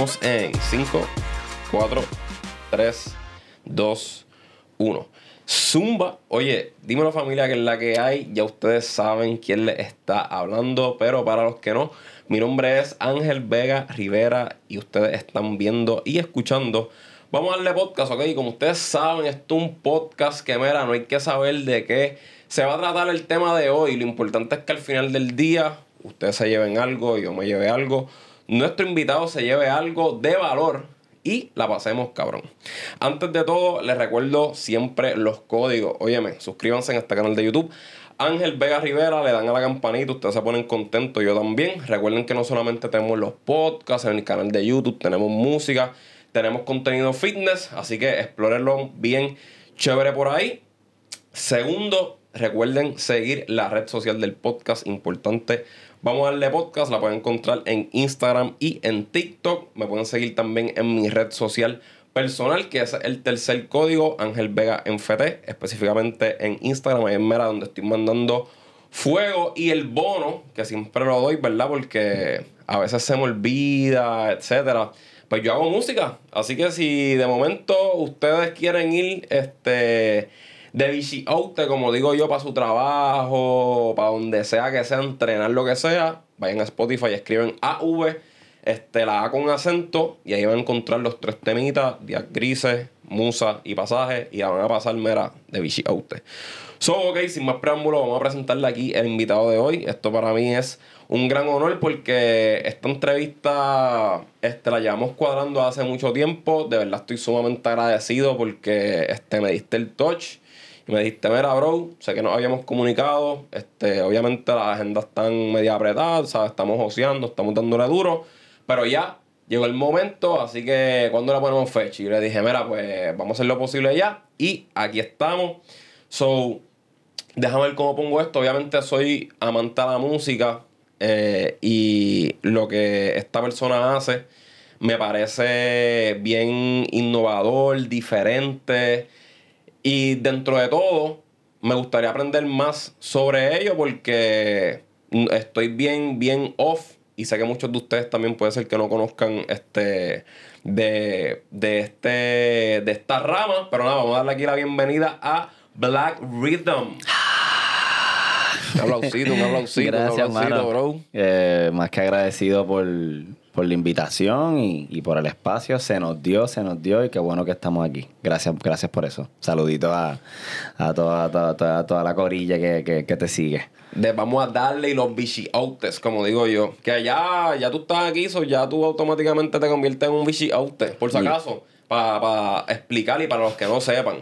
En 5, 4, 3, 2, 1. Zumba, oye, dímelo familia que es la que hay, ya ustedes saben quién les está hablando, pero para los que no, mi nombre es Ángel Vega Rivera y ustedes están viendo y escuchando. Vamos a darle podcast, ok, como ustedes saben, esto es un podcast que mira, no hay que saber de qué se va a tratar el tema de hoy, lo importante es que al final del día ustedes se lleven algo, yo me lleve algo, nuestro invitado se lleve algo de valor y la pasemos cabrón. Antes de todo, les recuerdo siempre los códigos. Óyeme, suscríbanse en este canal de YouTube. Ángel Vega Rivera, le dan a la campanita, ustedes se ponen contentos, yo también. Recuerden que no solamente tenemos los podcasts en el canal de YouTube, tenemos música, tenemos contenido fitness, así que explórenlo bien chévere por ahí. Segundo, recuerden seguir la red social del podcast, importante Vamos a darle podcast, la pueden encontrar en Instagram y en TikTok. Me pueden seguir también en mi red social personal, que es el tercer código, Ángel Vega en específicamente en Instagram, ahí en Mera, donde estoy mandando fuego y el bono, que siempre lo doy, ¿verdad? Porque a veces se me olvida, etcétera. Pues yo hago música, así que si de momento ustedes quieren ir, este de bici como digo yo, para su trabajo, para donde sea que sea, entrenar lo que sea, vayan a Spotify y escriben AV, este, la A con acento, y ahí van a encontrar los tres temitas, días grises, musa y pasaje, y la van a pasar mera de bici So, ok, sin más preámbulos, vamos a presentarle aquí el invitado de hoy. Esto para mí es un gran honor porque esta entrevista este, la llevamos cuadrando hace mucho tiempo. De verdad estoy sumamente agradecido porque este, me diste el touch me dijiste, mira, bro, sé que nos habíamos comunicado, este, obviamente las agendas están media apretadas, ¿sabes? Estamos oceando, estamos dándole duro, pero ya llegó el momento, así que cuando le ponemos fecha? Y le dije, mira, pues vamos a hacer lo posible ya, y aquí estamos. So, déjame ver cómo pongo esto. Obviamente soy amante de la música eh, y lo que esta persona hace me parece bien innovador, diferente. Y dentro de todo, me gustaría aprender más sobre ello porque estoy bien, bien off. Y sé que muchos de ustedes también puede ser que no conozcan este de, de este de esta rama. Pero nada, vamos a darle aquí la bienvenida a Black Rhythm. un aplausito, un aplausito, Gracias, un aplausito, bro. Eh, más que agradecido por, por la invitación y, por el espacio. Se nos dio, se nos dio y qué bueno que estamos aquí. Gracias, gracias por eso. Saludito a, a, toda, toda, toda, la corilla que, te sigue. vamos a darle y los bichi como digo yo. Que ya, ya tú estás aquí, so ya tú automáticamente te conviertes en un bichi por si acaso, para explicar y para los que no sepan.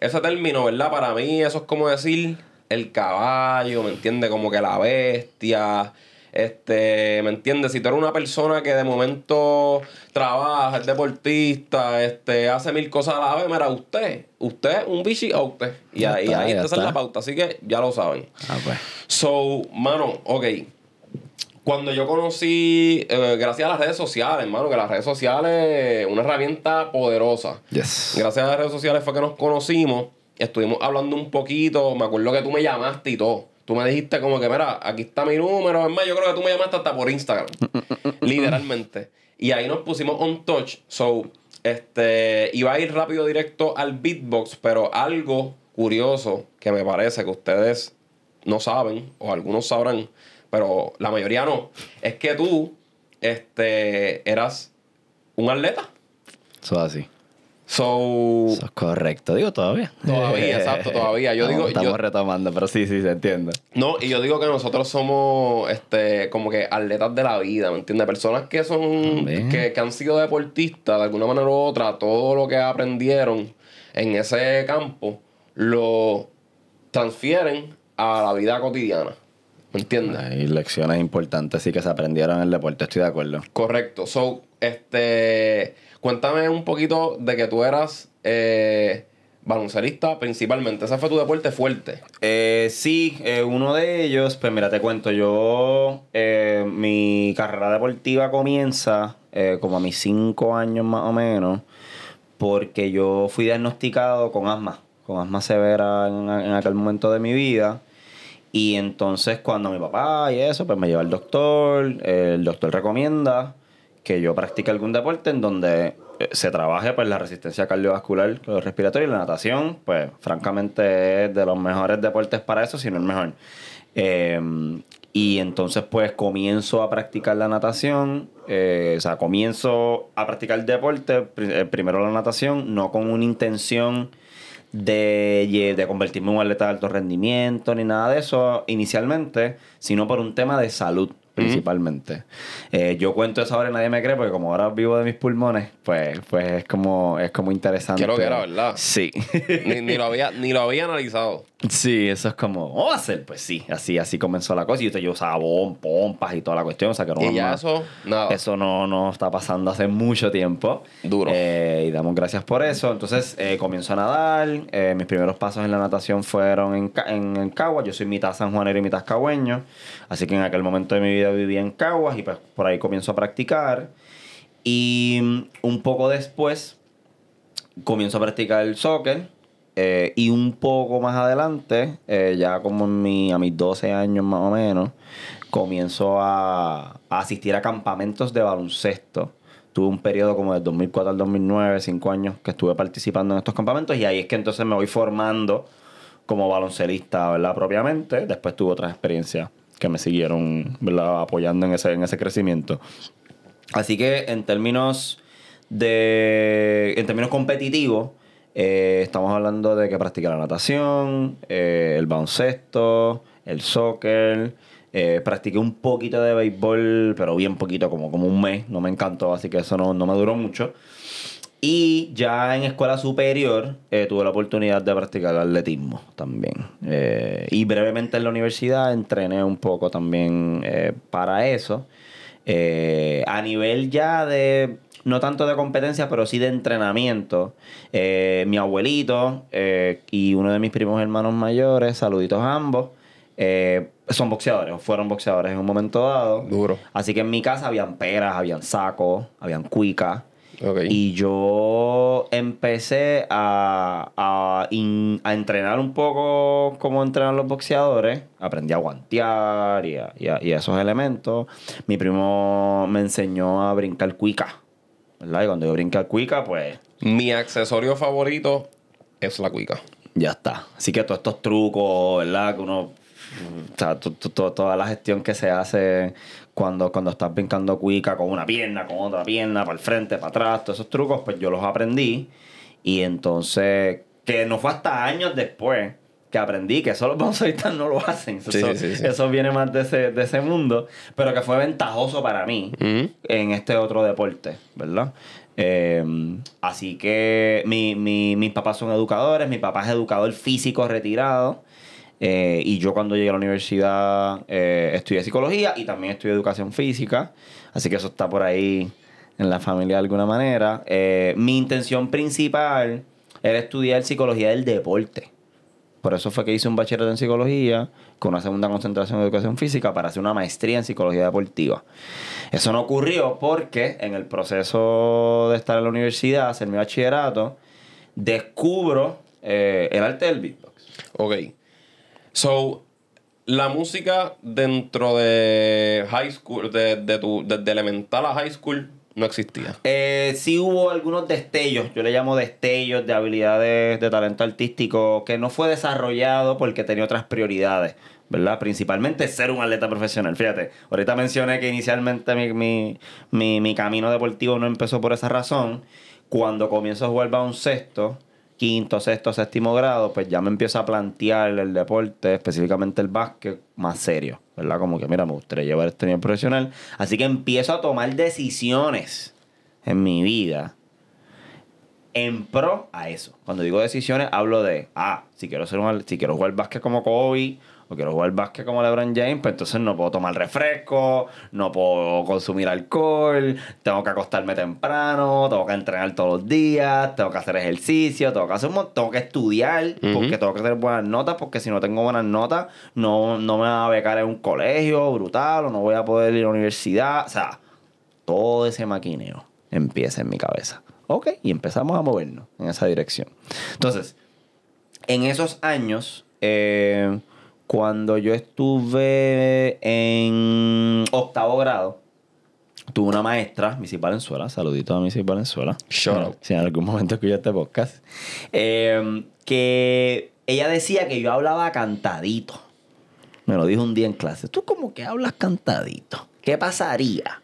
Ese término, ¿verdad? Para mí eso es como decir el caballo, ¿me entiendes? Como que la bestia este, ¿me entiendes? Si tú eres una persona que de momento trabaja, es deportista, este, hace mil cosas a la vez, mira, usted, usted un bichi usted. Y ahí, ahí está, la pauta. Así que ya lo saben. Ah, pues. So, mano, ok. Cuando yo conocí, eh, gracias a las redes sociales, hermano, que las redes sociales, una herramienta poderosa. Yes. Gracias a las redes sociales fue que nos conocimos, estuvimos hablando un poquito, me acuerdo que tú me llamaste y todo. Tú me dijiste como que, mira, aquí está mi número. Es más, yo creo que tú me llamaste hasta por Instagram. literalmente. Y ahí nos pusimos on touch. So, este, iba a ir rápido directo al beatbox, pero algo curioso que me parece que ustedes no saben, o algunos sabrán, pero la mayoría no, es que tú este, eras un atleta. Eso así. So, Eso es correcto, digo todavía. Todavía, exacto, todavía. Yo digo, estamos retomando, pero sí, sí, se entiende. No, y yo digo que nosotros somos este como que atletas de la vida, ¿me entiendes? Personas que son que, que, han sido deportistas de alguna manera u otra, todo lo que aprendieron en ese campo lo transfieren a la vida cotidiana. ¿Me entiendes? Hay lecciones importantes sí que se aprendieron en el deporte, estoy de acuerdo. Correcto. So, este Cuéntame un poquito de que tú eras eh, principalmente. Ese fue tu deporte fuerte. Eh, sí, eh, uno de ellos, pues mira, te cuento, yo, eh, mi carrera deportiva comienza como a mis cinco años más o menos, porque yo fui diagnosticado con asma, con asma severa en, en aquel momento de mi vida. Y entonces cuando mi papá y eso, pues me lleva al doctor, el doctor recomienda que yo practique algún deporte en donde eh, se trabaje pues la resistencia cardiovascular, respiratoria y la natación, pues francamente es de los mejores deportes para eso, si no el mejor. Eh, y entonces pues comienzo a practicar la natación, eh, o sea, comienzo a practicar deporte, eh, primero la natación, no con una intención de, de convertirme en un atleta de alto rendimiento ni nada de eso inicialmente, sino por un tema de salud principalmente. Eh, yo cuento eso ahora y nadie me cree porque como ahora vivo de mis pulmones, pues, pues es como es como interesante. Quiero que era, ¿verdad? Sí. ni, lo había, ni lo había analizado. Sí, eso es como, ¿cómo va a ser? Pues sí, así, así comenzó la cosa. Y yo usaba pompas y toda la cuestión. O sea que no Y ya eso, nada. Eso no, no está pasando hace mucho tiempo. Duro. Eh, y damos gracias por eso. Entonces eh, comienzo a nadar. Eh, mis primeros pasos en la natación fueron en, en, en Caguas. Yo soy mitad sanjuanero y mitad cagüeño. Así que en aquel momento de mi vida vivía en Caguas y pues por ahí comienzo a practicar. Y mm, un poco después comienzo a practicar el soccer. Eh, y un poco más adelante, eh, ya como en mi, a mis 12 años más o menos, comienzo a, asistir a campamentos de baloncesto. Tuve un periodo como del 2004 al 2009, cinco años que estuve participando en estos campamentos y ahí es que entonces me voy formando como baloncelista, ¿verdad? Propiamente. Después tuve otras experiencias que me siguieron, ¿verdad? Apoyando en ese, en ese crecimiento. Así que en términos de, en términos competitivos, eh, estamos hablando de que practiqué la natación, eh, el baloncesto, el soccer. Eh, practiqué un poquito de béisbol, pero bien poquito, como, como un mes. No me encantó, así que eso no, no me duró mucho. Y ya en escuela superior eh, tuve la oportunidad de practicar atletismo también. Y brevemente en la universidad entrené un poco también para eso. A nivel ya de, no tanto de competencia, pero sí de entrenamiento. eh, mi abuelito eh, y uno de mis primos hermanos mayores, saluditos a ambos, eh, son boxeadores, o fueron boxeadores en un momento dado. Duro. Así que en mi casa habían peras, habían sacos, habían cuicas. Ok. Y yo empecé a, a, in- a entrenar un poco como entrenan los boxeadores. Aprendí a guantear y a, y a- y a esos elementos. Mi primo me enseñó a brincar cuica. ¿Verdad? Y cuando yo brinqué cuica, pues Mi accesorio favorito es la cuica. ya está. Así que todos estos trucos, ¿verdad? Que uno. O sea, to- to- to- toda la gestión que se hace cuando, cuando estás brincando cuica con una pierna, con otra pierna, para el frente, para atrás, todos esos trucos, pues yo los aprendí. Y entonces, que no fue hasta años después que aprendí que eso los baloncelistas no lo hacen. Eso, Sí, sí, sí, sí. eso viene más de ese, de ese mundo, pero que fue ventajoso para mí Ujú. en este otro deporte, ¿verdad? Eh, así que mi, mi- mis papás son educadores, mi papá es educador físico retirado. eh, y yo cuando llegué a la universidad eh, estudié psicología y también estudié educación física. Así que eso está por ahí en la familia de alguna manera. Eh, mi intención principal era estudiar psicología del deporte. Por eso fue que hice un bachillerato en psicología con una segunda concentración en educación física para hacer una maestría en psicología deportiva. Eso no ocurrió porque en el proceso de estar en la universidad, hacer mi bachillerato, descubro eh, el arte del beatbox. Ok. So, la música dentro de high school, de, de desde elemental a high school, no existía. Eh, sí hubo algunos destellos, yo le llamo destellos de habilidades de talento artístico que no fue desarrollado porque tenía otras prioridades, ¿verdad? Principalmente ser un atleta profesional. Fíjate, ahorita mencioné que inicialmente mi, mi, mi, mi camino deportivo no empezó por esa razón. Cuando comienzo a jugar baloncesto, quinto, sexto, séptimo grado, pues ya me empiezo a plantear el deporte, específicamente el básquet, más serio, ¿verdad? Como que, mira, me gustaría llevar este nivel profesional. Así que empiezo a tomar decisiones en mi vida en pro a eso. Cuando digo decisiones, hablo de, ah, si quiero ser un, si quiero jugar básquet como Kobe o quiero jugar básquet como LeBron James, pues entonces no puedo tomar refresco, no puedo consumir alcohol, tengo que acostarme temprano, tengo que entrenar todos los días, tengo que hacer ejercicio, tengo que hacer un mon- tengo que estudiar, porque tengo que tener buenas notas, porque si no tengo buenas notas, no, no me van a becar en un colegio brutal, o no voy a poder ir a la universidad. O sea, todo ese maquineo empieza en mi cabeza. Ok, y empezamos a movernos en esa dirección. Entonces, en esos años, eh, cuando yo estuve en octavo grado, tuve una maestra, Missy Valenzuela, saludito a Missy Valenzuela. Shout out. Si en algún momento escuché este podcast. eh, que ella decía que yo hablaba cantadito. Me lo dijo un día en clase. Tú como que hablas cantadito. ¿Qué pasaría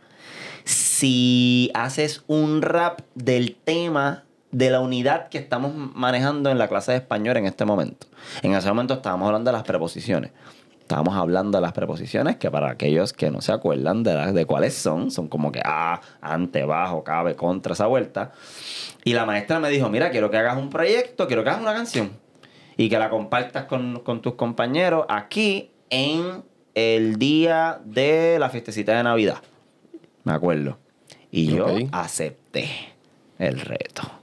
si haces un rap del tema de la unidad que estamos manejando en la clase de español en este momento? En ese momento estábamos hablando de las preposiciones. Estábamos hablando de las preposiciones que para aquellos que no se acuerdan de, las de cuáles son, son como que a, ante, bajo, cabe, contra, esa vuelta. Y la maestra me dijo, mira, quiero que hagas un proyecto, quiero que hagas una canción y que la compartas con, con tus compañeros aquí en el día de la fiestecita de Navidad. Me acuerdo. Y yo acepté el reto.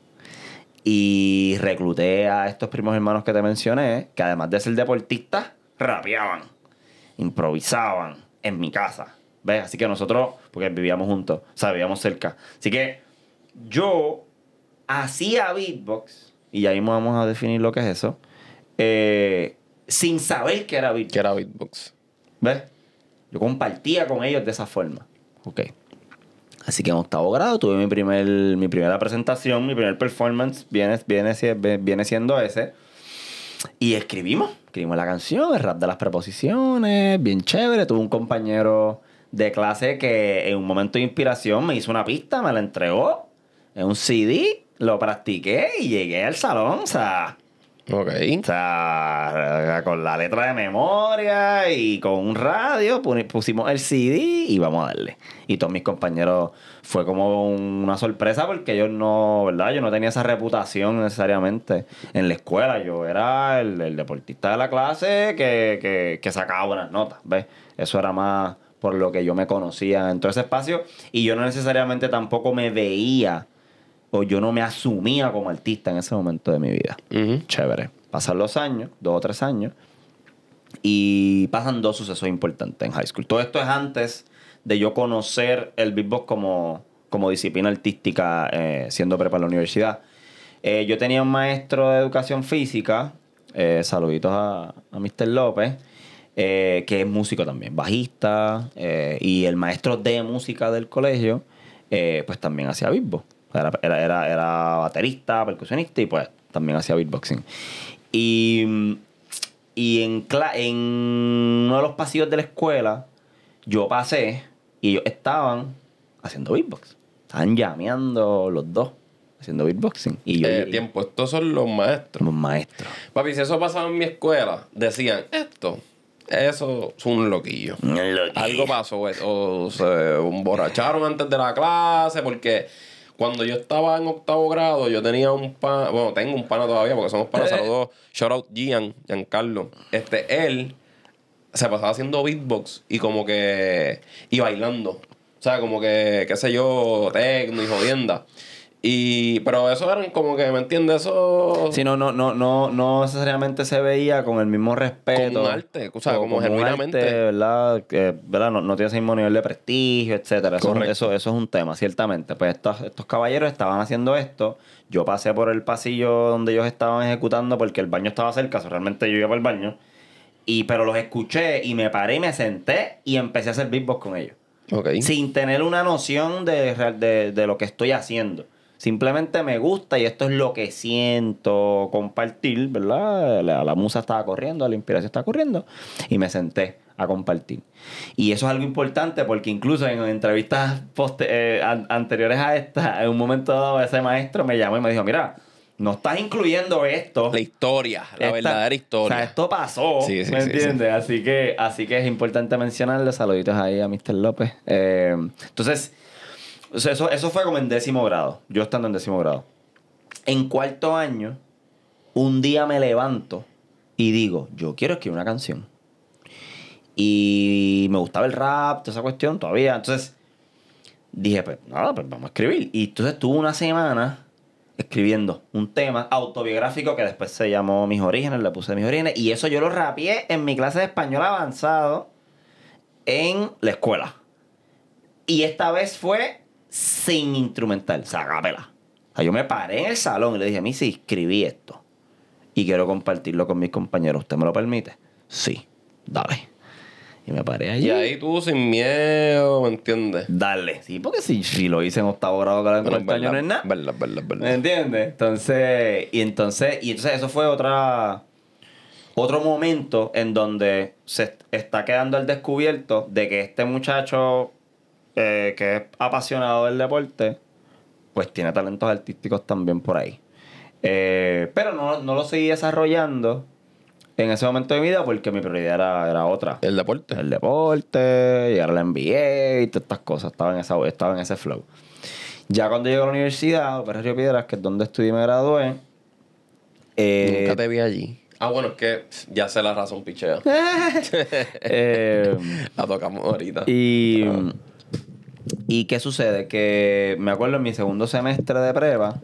Y recluté a estos primos hermanos que te mencioné, que además de ser deportistas, rapeaban, improvisaban en mi casa. ¿Ves? Así que nosotros, porque vivíamos juntos, o sea, vivíamos cerca. Así que yo hacía beatbox, y ahí vamos a definir lo que es eso, eh, sin saber que era beatbox. Que era beatbox. ¿Ves? Yo compartía con ellos de esa forma. Ok. Así que en octavo grado tuve mi, primer, mi primera presentación, mi primer performance, viene, viene, viene siendo ese. Y escribimos, escribimos la canción, el rap de las preposiciones, bien chévere. Tuve un compañero de clase que en un momento de inspiración me hizo una pista, me la entregó en un CD, lo practiqué y llegué al salón, o sea... Ok. O sea, con la letra de memoria y con un radio pu- pusimos el CD y vamos a darle. Y todos mis compañeros fue como una sorpresa porque yo no, ¿verdad? Yo no tenía esa reputación necesariamente en la escuela. Yo era el, el deportista de la clase que, que, que sacaba buenas notas, ¿ves? Eso era más por lo que yo me conocía en todo ese espacio y yo no necesariamente tampoco me veía o yo no me asumía como artista en ese momento de mi vida chévere. Pasan los años, dos o tres años, y pasan dos sucesos importantes en high school. Todo esto es antes de yo conocer el beatbox como, como disciplina artística eh, siendo prepa en la universidad. Eh, yo tenía un maestro de educación física, eh, saluditos a, a Mr. López, que es músico también, bajista, y el maestro de música del colegio, pues también hacía beatbox. Era, era, era, era baterista, percusionista y pues también hacía beatboxing. Y, y en, en uno de los pasillos de la escuela, yo pasé y ellos estaban haciendo beatbox. Estaban llameando los dos, haciendo beatboxing. Y yo Eh, tiempo, estos son los maestros. como maestro. Papi, si eso pasaba en mi escuela, decían, esto, eso es un loquillo. Algo pasó, o, o se emborracharon antes de la clase, porque cuando yo estaba en octavo grado, yo tenía un pana, bueno, tengo un pana todavía, porque somos panas, saludos, shout out Gian, Giancarlo. Este, él se pasaba haciendo beatbox y como que, y bailando. O sea, como que, qué sé yo, tecno y jodienda. Y, pero eso eran como que, ¿me entiendes? Eso... Sí, no, no, no, no, no necesariamente se veía con el mismo respeto. Con arte, o sea, como un genuinamente. arte, ¿verdad? Que, ¿verdad? No, no tiene ese mismo nivel de prestigio, etcétera. Eso, eso, eso es un tema, ciertamente. Pues estos, estos caballeros estaban haciendo esto. Yo pasé por el pasillo donde ellos estaban ejecutando porque el baño estaba cerca. o sea, realmente yo iba para el baño. Y, pero los escuché y me paré y me senté y empecé a hacer beatbox con ellos Ok. sin tener una noción de, real- de, de lo que estoy haciendo. Simplemente me gusta y esto es lo que siento compartir, ¿verdad? La, la musa estaba corriendo, la inspiración estaba corriendo y me senté a compartir. Y eso es algo importante porque incluso en entrevistas eh, an- anteriores a esta, en un momento dado ese maestro me llamó y me dijo, mira, no estás incluyendo esto. La historia, la Esta- verdadera O historia. sea, esto pasó. Sí, sí, ¿Me sí, entiendes? Así que, así que es importante mencionarle. Saluditos ahí a Mr. López. Eh, entonces, eso, eso fue como en décimo grado. Yo estando en décimo grado. En cuarto año, un día me levanto y digo, yo quiero escribir una canción. Y me gustaba el rap, toda esa cuestión todavía. Entonces, dije, pues nada, pues vamos a escribir. Y entonces tuve una semana escribiendo un tema autobiográfico que después se llamó Mis Orígenes, le puse Mis Orígenes. Y eso yo lo rapié en mi clase de español avanzado en la escuela. Y esta vez fue sin instrumental, o sea, a capela. O sea, yo me paré en el salón y le dije, a mí sí, escribí esto. Y quiero compartirlo con mis compañeros. ¿Usted me lo permite? Sí, dale. Y me paré allí. Y ahí tú sin miedo, ¿me entiendes? Dale. Sí, porque si, si lo hice en octavo grado que Bueno, año no es nada. verdad, verdad, ¿Me verdad. entiendes? Entonces, y entonces, y entonces eso fue otra otro momento en donde se est- está quedando al descubierto de que este muchacho eh, que es apasionado del deporte, pues tiene talentos artísticos también por ahí. Eh, pero no, no lo seguí desarrollando en ese momento de mi vida porque mi prioridad era, era otra. El deporte. El deporte, llegar a la NBA y todas estas cosas. Estaba en, esa, estaba en ese flow. Ya cuando llego a la universidad, Opera Río Piedras, que es donde estudié y me gradué, eh, Nunca te vi allí. Ah, bueno, es que ya sé la razón, pichea. eh, la tocamos ahorita. y, ¿Y qué sucede? Que me acuerdo en mi segundo semestre de prueba,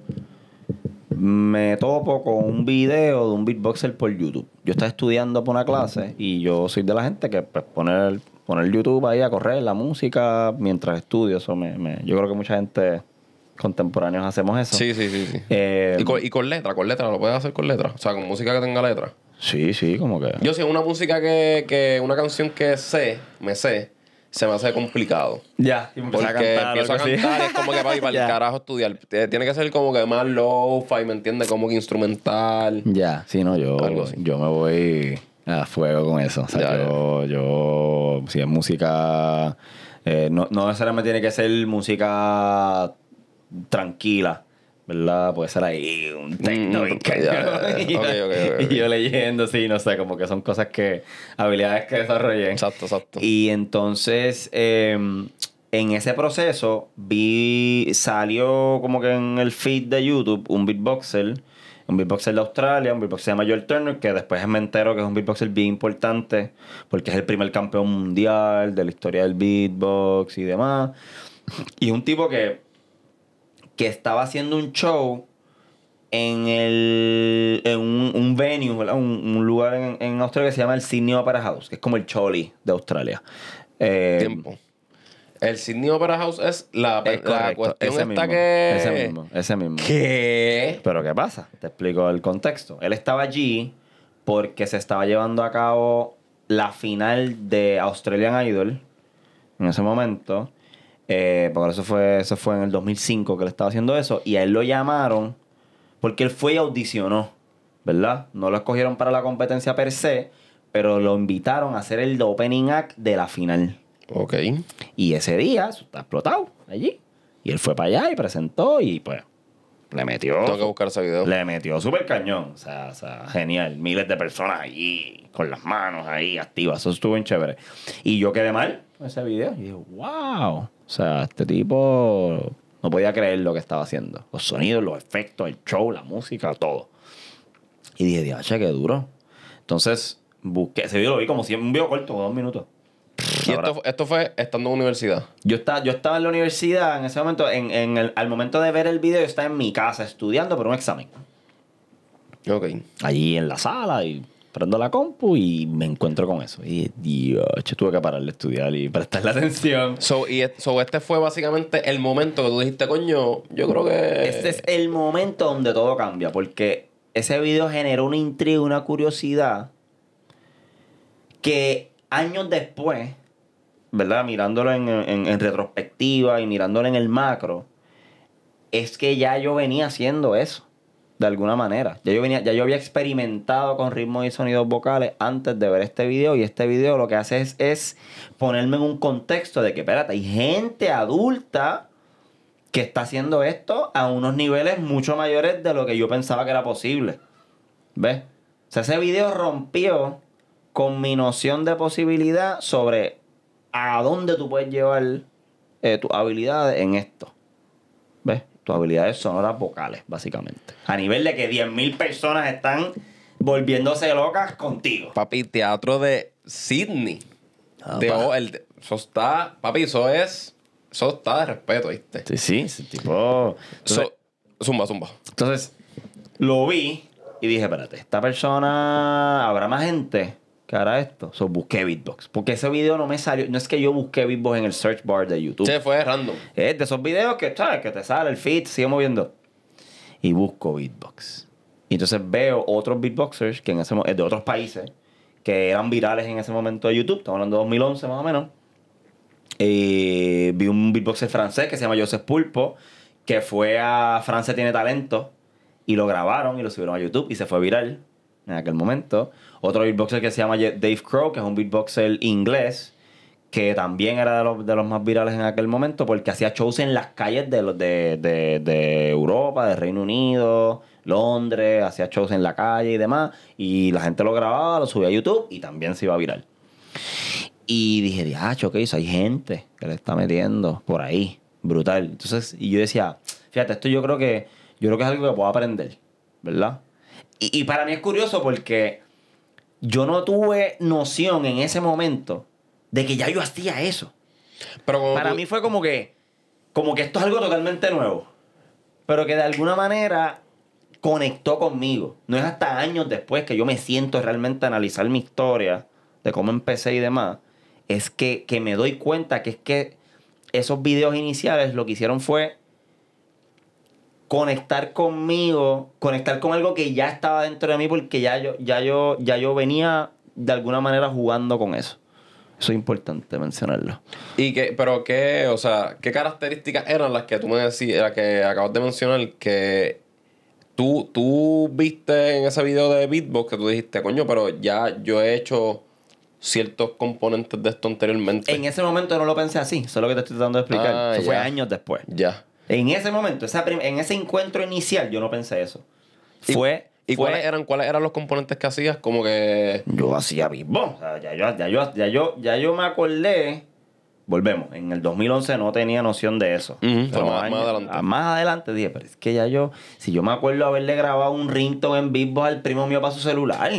me topo con un video de un beatboxer por YouTube. Yo estaba estudiando por una clase y yo soy de la gente que pues, poner, poner YouTube ahí a correr, la música, mientras estudio. Eso me, me- yo creo que mucha gente contemporáneos hacemos eso. Sí, sí, sí, sí. Eh, y, con, y con letra, con letra, lo puedes hacer con letra. O sea, con música que tenga letra. sí, sí, como que... Yo es una música que, que, una canción que sé, me sé, se me hace complicado. ya, y Porque a cantar. empiezo a cantar, es como que para, para el carajo estudiar. Tiene que ser como que más low-fi, ¿me entiendes? Como que instrumental. Ya, sí, no, yo, Algo así. yo me voy a fuego con eso. O sea, Ya, yo, yo, si es música, eh, no, no necesariamente tiene que ser música tranquila, ¿verdad? Puede ser ahí un techno Mm. Y yo- Ok, ok, ok, ok. Y yo leyendo, sí, no sé, como que son cosas que, habilidades que desarrollé. Exacto, exacto. Y entonces, eh, en ese proceso, vi, salió como que en el feed de YouTube un beatboxer, un beatboxer de Australia, un beatboxer llama Joel Turner, que después me entero que es un beatboxer bien importante, porque es el primer campeón mundial de la historia del beatbox y demás. Y un tipo que, que estaba haciendo un show en, el, en un, un venue, ¿verdad? Un, un lugar en, en Australia que se llama el Sydney Opera House, que es como el Choli de Australia. Eh, Tiempo. El Sydney Opera House es la, es la cuestión ese mismo, que... Ese mismo, ese mismo. ¿Qué? Pero ¿qué pasa? Te explico el contexto. Él estaba allí porque se estaba llevando a cabo la final de Australian Idol en ese momento. Eh, por eso fue, eso fue en el 2005 que él estaba haciendo eso. Y a él lo llamaron porque él fue y audicionó, ¿verdad? No lo escogieron para la competencia per se, pero lo invitaron a hacer el opening act de la final. Ok. Y ese día, está explotado allí. Y él fue para allá y presentó y pues le metió. Tengo que buscar ese video. Le metió súper cañón. O sea, o sea, genial. Miles de personas allí, con las manos ahí activas. Eso estuvo bien chévere. Y yo quedé mal con ese video. Y dije, wow. O sea, este tipo no podía creer lo que estaba haciendo. Los sonidos, los efectos, el show, la música, todo. Y dije, diache, qué duro. Entonces, busqué. Ese video lo vi como si un video corto, dos minutos. Y esto, esto fue estando en universidad. yo estaba, yo estaba en la universidad en ese momento, en, en el- al momento de ver el video, yo estaba en mi casa estudiando por un examen. Ok. Allí en la sala y prendo la compu y me encuentro con eso. Y Dios, tuve que parar de estudiar y prestarle atención. So, y et- so, este fue básicamente el momento que tú dijiste, coño, yo creo que... Este es el momento donde todo cambia, porque ese video generó una intriga, una curiosidad que años después, ¿verdad? Mirándolo en, en- en retrospectiva y mirándolo en el macro, es que ya yo venía haciendo eso, de alguna manera. Ya yo, venía, ya yo había experimentado con ritmos y sonidos vocales antes de ver este video, y este video lo que hace es, es ponerme en un contexto de que, espérate, hay gente adulta que está haciendo esto a unos niveles mucho mayores de lo que yo pensaba que era posible. ¿Ves? O sea, ese video rompió con mi noción de posibilidad sobre a dónde tú puedes llevar eh, tus habilidades en esto. Tus habilidades sonoras vocales, básicamente. A nivel de que 10.000 personas están volviéndose locas contigo. Papi, teatro de Sydney. Ah, De- oh, el- eso está... Papi, eso es... Eso está de respeto, ¿viste? Sí, sí, ese tipo... Entonces, So, zumba, zumba. Entonces, lo vi y dije, espérate, esta persona, habrá más gente que hará esto. So, busqué beatbox. Porque ese video no me salió, no es que yo busqué beatbox en el search bar de YouTube. Se fue random. Es de esos videos que, ¿sabes? Que te sale el feed, sigue moviendo. Y busco beatbox. Y entonces veo otros beatboxers que en ese mo- de otros países que eran virales en ese momento de YouTube. Estamos hablando de 2011 más o menos. Eh, vi un beatboxer francés que se llama Joseph Pulpo, que fue a Francia Tiene Talento y lo grabaron y lo subieron a YouTube y se fue viral en aquel momento. Otro beatboxer que se llama Dave Crow, que es un beatboxer inglés, que también era de los, de los más virales en aquel momento porque hacía shows en las calles de, de, de, de Europa, de Reino Unido, Londres, hacía shows en la calle y demás. Y la gente lo grababa, lo subía a YouTube y también se iba viral. Y dije, diacho, ¿qué hizo? Hay gente que le está metiendo por ahí. Brutal. Entonces, y yo decía, fíjate, esto yo creo que, yo creo que es algo que puedo aprender, ¿verdad? Y, y para mí es curioso porque yo no tuve noción en ese momento de que ya yo hacía eso. Pero Para tú- mí fue como que, como que esto es algo totalmente nuevo. Pero que de alguna manera conectó conmigo. No es hasta años después que yo me siento realmente a analizar mi historia, de cómo empecé y demás. Es que, que me doy cuenta que es que esos videos iniciales lo que hicieron fue conectar conmigo, conectar con algo que ya estaba dentro de mí porque ya yo, ya yo, ya yo venía de alguna manera jugando con eso. Eso es importante mencionarlo. ¿Y qué, pero qué, o sea, qué características eran las que tú me decías, las que acabas de mencionar que tú, tú viste en ese video de Beatbox que tú dijiste, coño, pero ya yo he hecho ciertos componentes de esto anteriormente. En ese momento no lo pensé así, eso es lo que te estoy tratando de explicar. Ah, eso fue años después. Ya. En ese momento, esa en ese encuentro inicial, yo no pensé eso. ¿Y- Fue. ¿Y fue- cuáles eran, cuáles eran los componentes que hacías? Como que. Yo hacía beatbox. O sea, ya, yo, ya, yo, ya, yo, ya yo me acordé. Volvemos. En el 2011 no tenía noción de eso. Pero fue más- más adelante. ah, Más adelante dije, pero es que ya yo. Si yo me acuerdo haberle grabado un ringtone en beatbox al primo mío para su celular.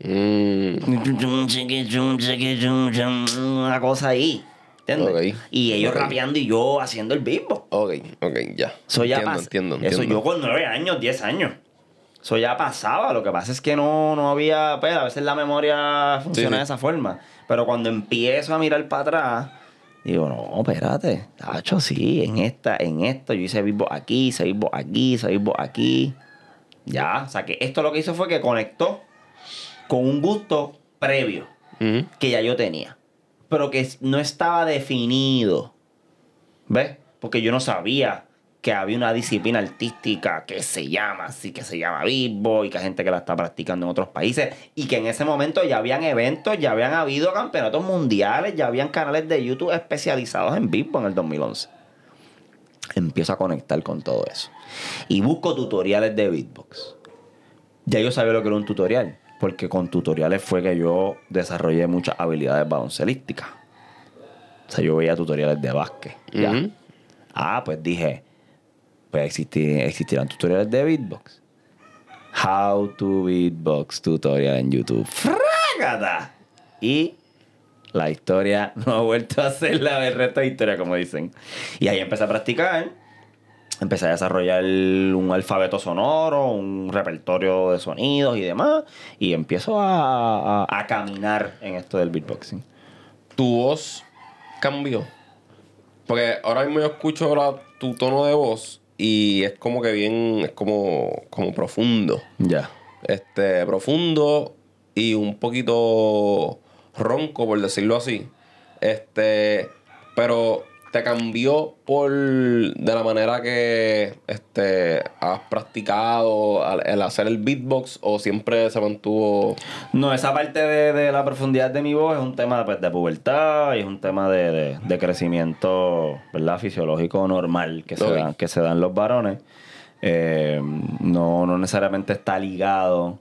mm, Una cosa ahí. ¿Entiendes? Y ellos rapeando y yo haciendo el beatbox. ok, ok, ya. Eso ya entiendo, pas- entiendo, Eso entiendo. yo con nueve años, 10 años. Eso ya pasaba. Lo que pasa es que no, no había. Pues, a veces la memoria funciona Sí, sí. de esa forma. Pero cuando empiezo a mirar para atrás, digo, no, espérate. Tacho, sí, en esta, en esto. Yo hice vivo aquí, hice vivo aquí, hice vivo aquí. Ya. O sea que esto lo que hizo fue que conectó con un gusto previo que ya yo tenía. Pero que no estaba definido. ¿Ves? Porque yo no sabía que había una disciplina artística que se llama así, que se llama Beatbox y que hay gente que la está practicando en otros países y que en ese momento ya habían eventos, ya habían habido campeonatos mundiales, ya habían canales de YouTube especializados en Beatbox en el 2011. Empiezo a conectar con todo eso. Y busco tutoriales de Beatbox. Ya yo sabía lo que era un tutorial, porque con tutoriales fue que yo desarrollé muchas habilidades baloncelísticas. O sea, yo veía tutoriales de básquet. ya. Ah, pues dije, pues existir, existirán tutoriales de beatbox. How to beatbox tutorial en YouTube. ¡Frágata! Y la historia no ha vuelto a ser la del resto de historia, como dicen. Y ahí empecé a practicar. Empecé a desarrollar un alfabeto sonoro, un repertorio de sonidos y demás. Y empiezo a, a- a caminar en esto del beatboxing. tu voz cambió. Porque ahora mismo yo escucho la- tu tono de voz y es como que bien, es como, como profundo. Ya. Este, profundo y un poquito ronco, por decirlo así. Este, pero te cambió por de la manera que este has practicado al, el hacer el beatbox o siempre se mantuvo No, esa parte de, de la profundidad de mi voz es un tema pues, de pubertad y es un tema de, de- de crecimiento ¿verdad? fisiológico normal que se, dan, que se dan los varones. Eh, no, no necesariamente está ligado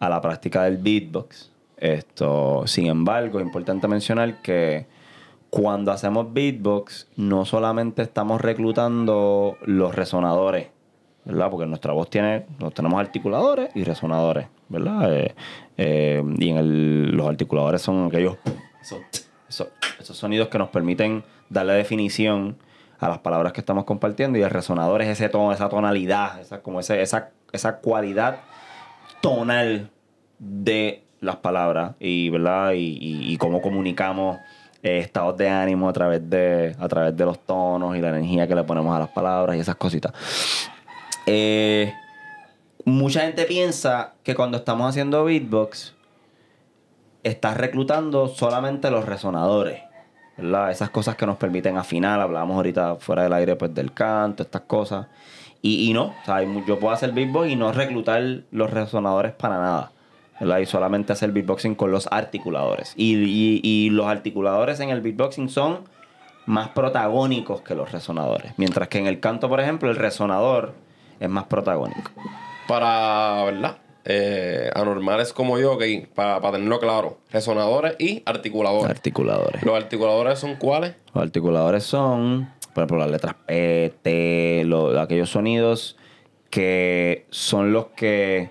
a la práctica del beatbox. Esto, sin embargo, es importante mencionar que cuando hacemos beatbox, no solamente estamos reclutando los resonadores, ¿verdad? Porque nuestra voz tiene, tenemos articuladores y resonadores, ¿verdad? Eh, eh, y en el- los articuladores son aquellos, esos, esos- esos sonidos que nos permiten darle definición a las palabras que estamos compartiendo y el resonador es ese tono, esa tonalidad, esa, como ese, esa, esa cualidad tonal de las palabras y verdad y, y- y cómo comunicamos eh, estados de ánimo a través de a través de los tonos y la energía que le ponemos a las palabras y esas cositas Eh, mucha gente piensa que cuando estamos haciendo beatbox estás reclutando solamente los resonadores. ¿verdad? Esas cosas que nos permiten afinar, hablábamos ahorita fuera del aire pues del canto, estas cosas. Y, y no, o sea, yo puedo hacer beatbox y no reclutar los resonadores para nada. ¿Verdad? Y solamente hacer beatboxing con los articuladores. Y, y- y los articuladores en el beatboxing son más protagónicos que los resonadores. Mientras que en el canto, por ejemplo, el resonador es más protagónico. Para, ¿verdad? Eh, anormales como yo, ok, para, para tenerlo claro. Resonadores y articuladores. Articuladores. ¿Los articuladores son cuáles? Los articuladores son, por ejemplo, las letras P, T, lo- aquellos sonidos que son los que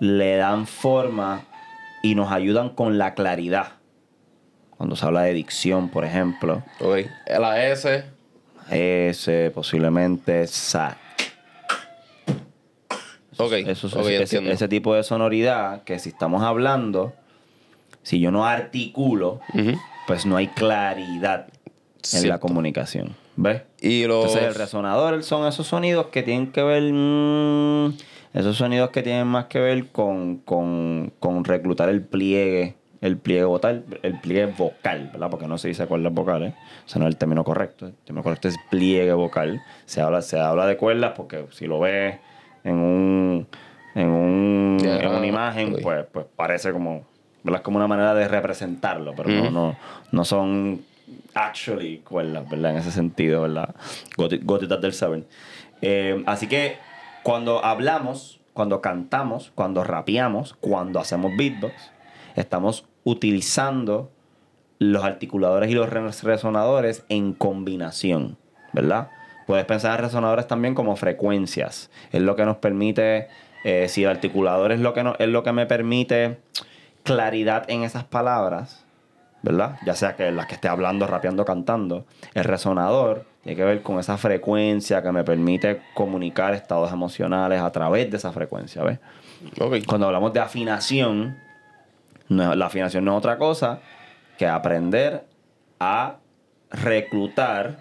le dan forma y nos ayudan con la claridad. Cuando se habla de dicción, por ejemplo, Ok. La S. S, posiblemente SAT. Ok. Eso, ok, ese, ese tipo de sonoridad que si estamos hablando, si yo no articulo, pues no hay claridad en la comunicación. ¿Ves? Y los. Entonces el resonador son esos sonidos que tienen que ver, mm, esos sonidos que tienen más que ver con, con, con reclutar el pliegue, el pliegue vocal, el pliegue vocal, ¿verdad? Porque no se dice cuerdas vocales, ese no es el término correcto. El término correcto es pliegue vocal. Se habla, se habla de cuerdas porque si lo ves en un en, un, en una imagen, pues, pues parece como, ¿verdad? como una manera de representarlo, pero no, no, no son actually cuerdas, ¿verdad? En ese goti- ¿verdad? Goti- Gotitas del Severn. Eh, así que cuando hablamos, cuando cantamos, cuando rapeamos, cuando hacemos beatbox, estamos utilizando los articuladores y los re- resonadores en combinación, ¿verdad? Puedes pensar en resonadores también como frecuencias. Es lo que nos permite, eh, si el articulador es lo, que no, es lo que me permite claridad en esas palabras, ¿verdad? Ya sea que las que esté hablando, rapeando, cantando. El resonador tiene que ver con esa frecuencia que me permite comunicar estados emocionales a través de esa frecuencia, ¿ves? Cuando hablamos de afinación, no- la afinación no es otra cosa que aprender a reclutar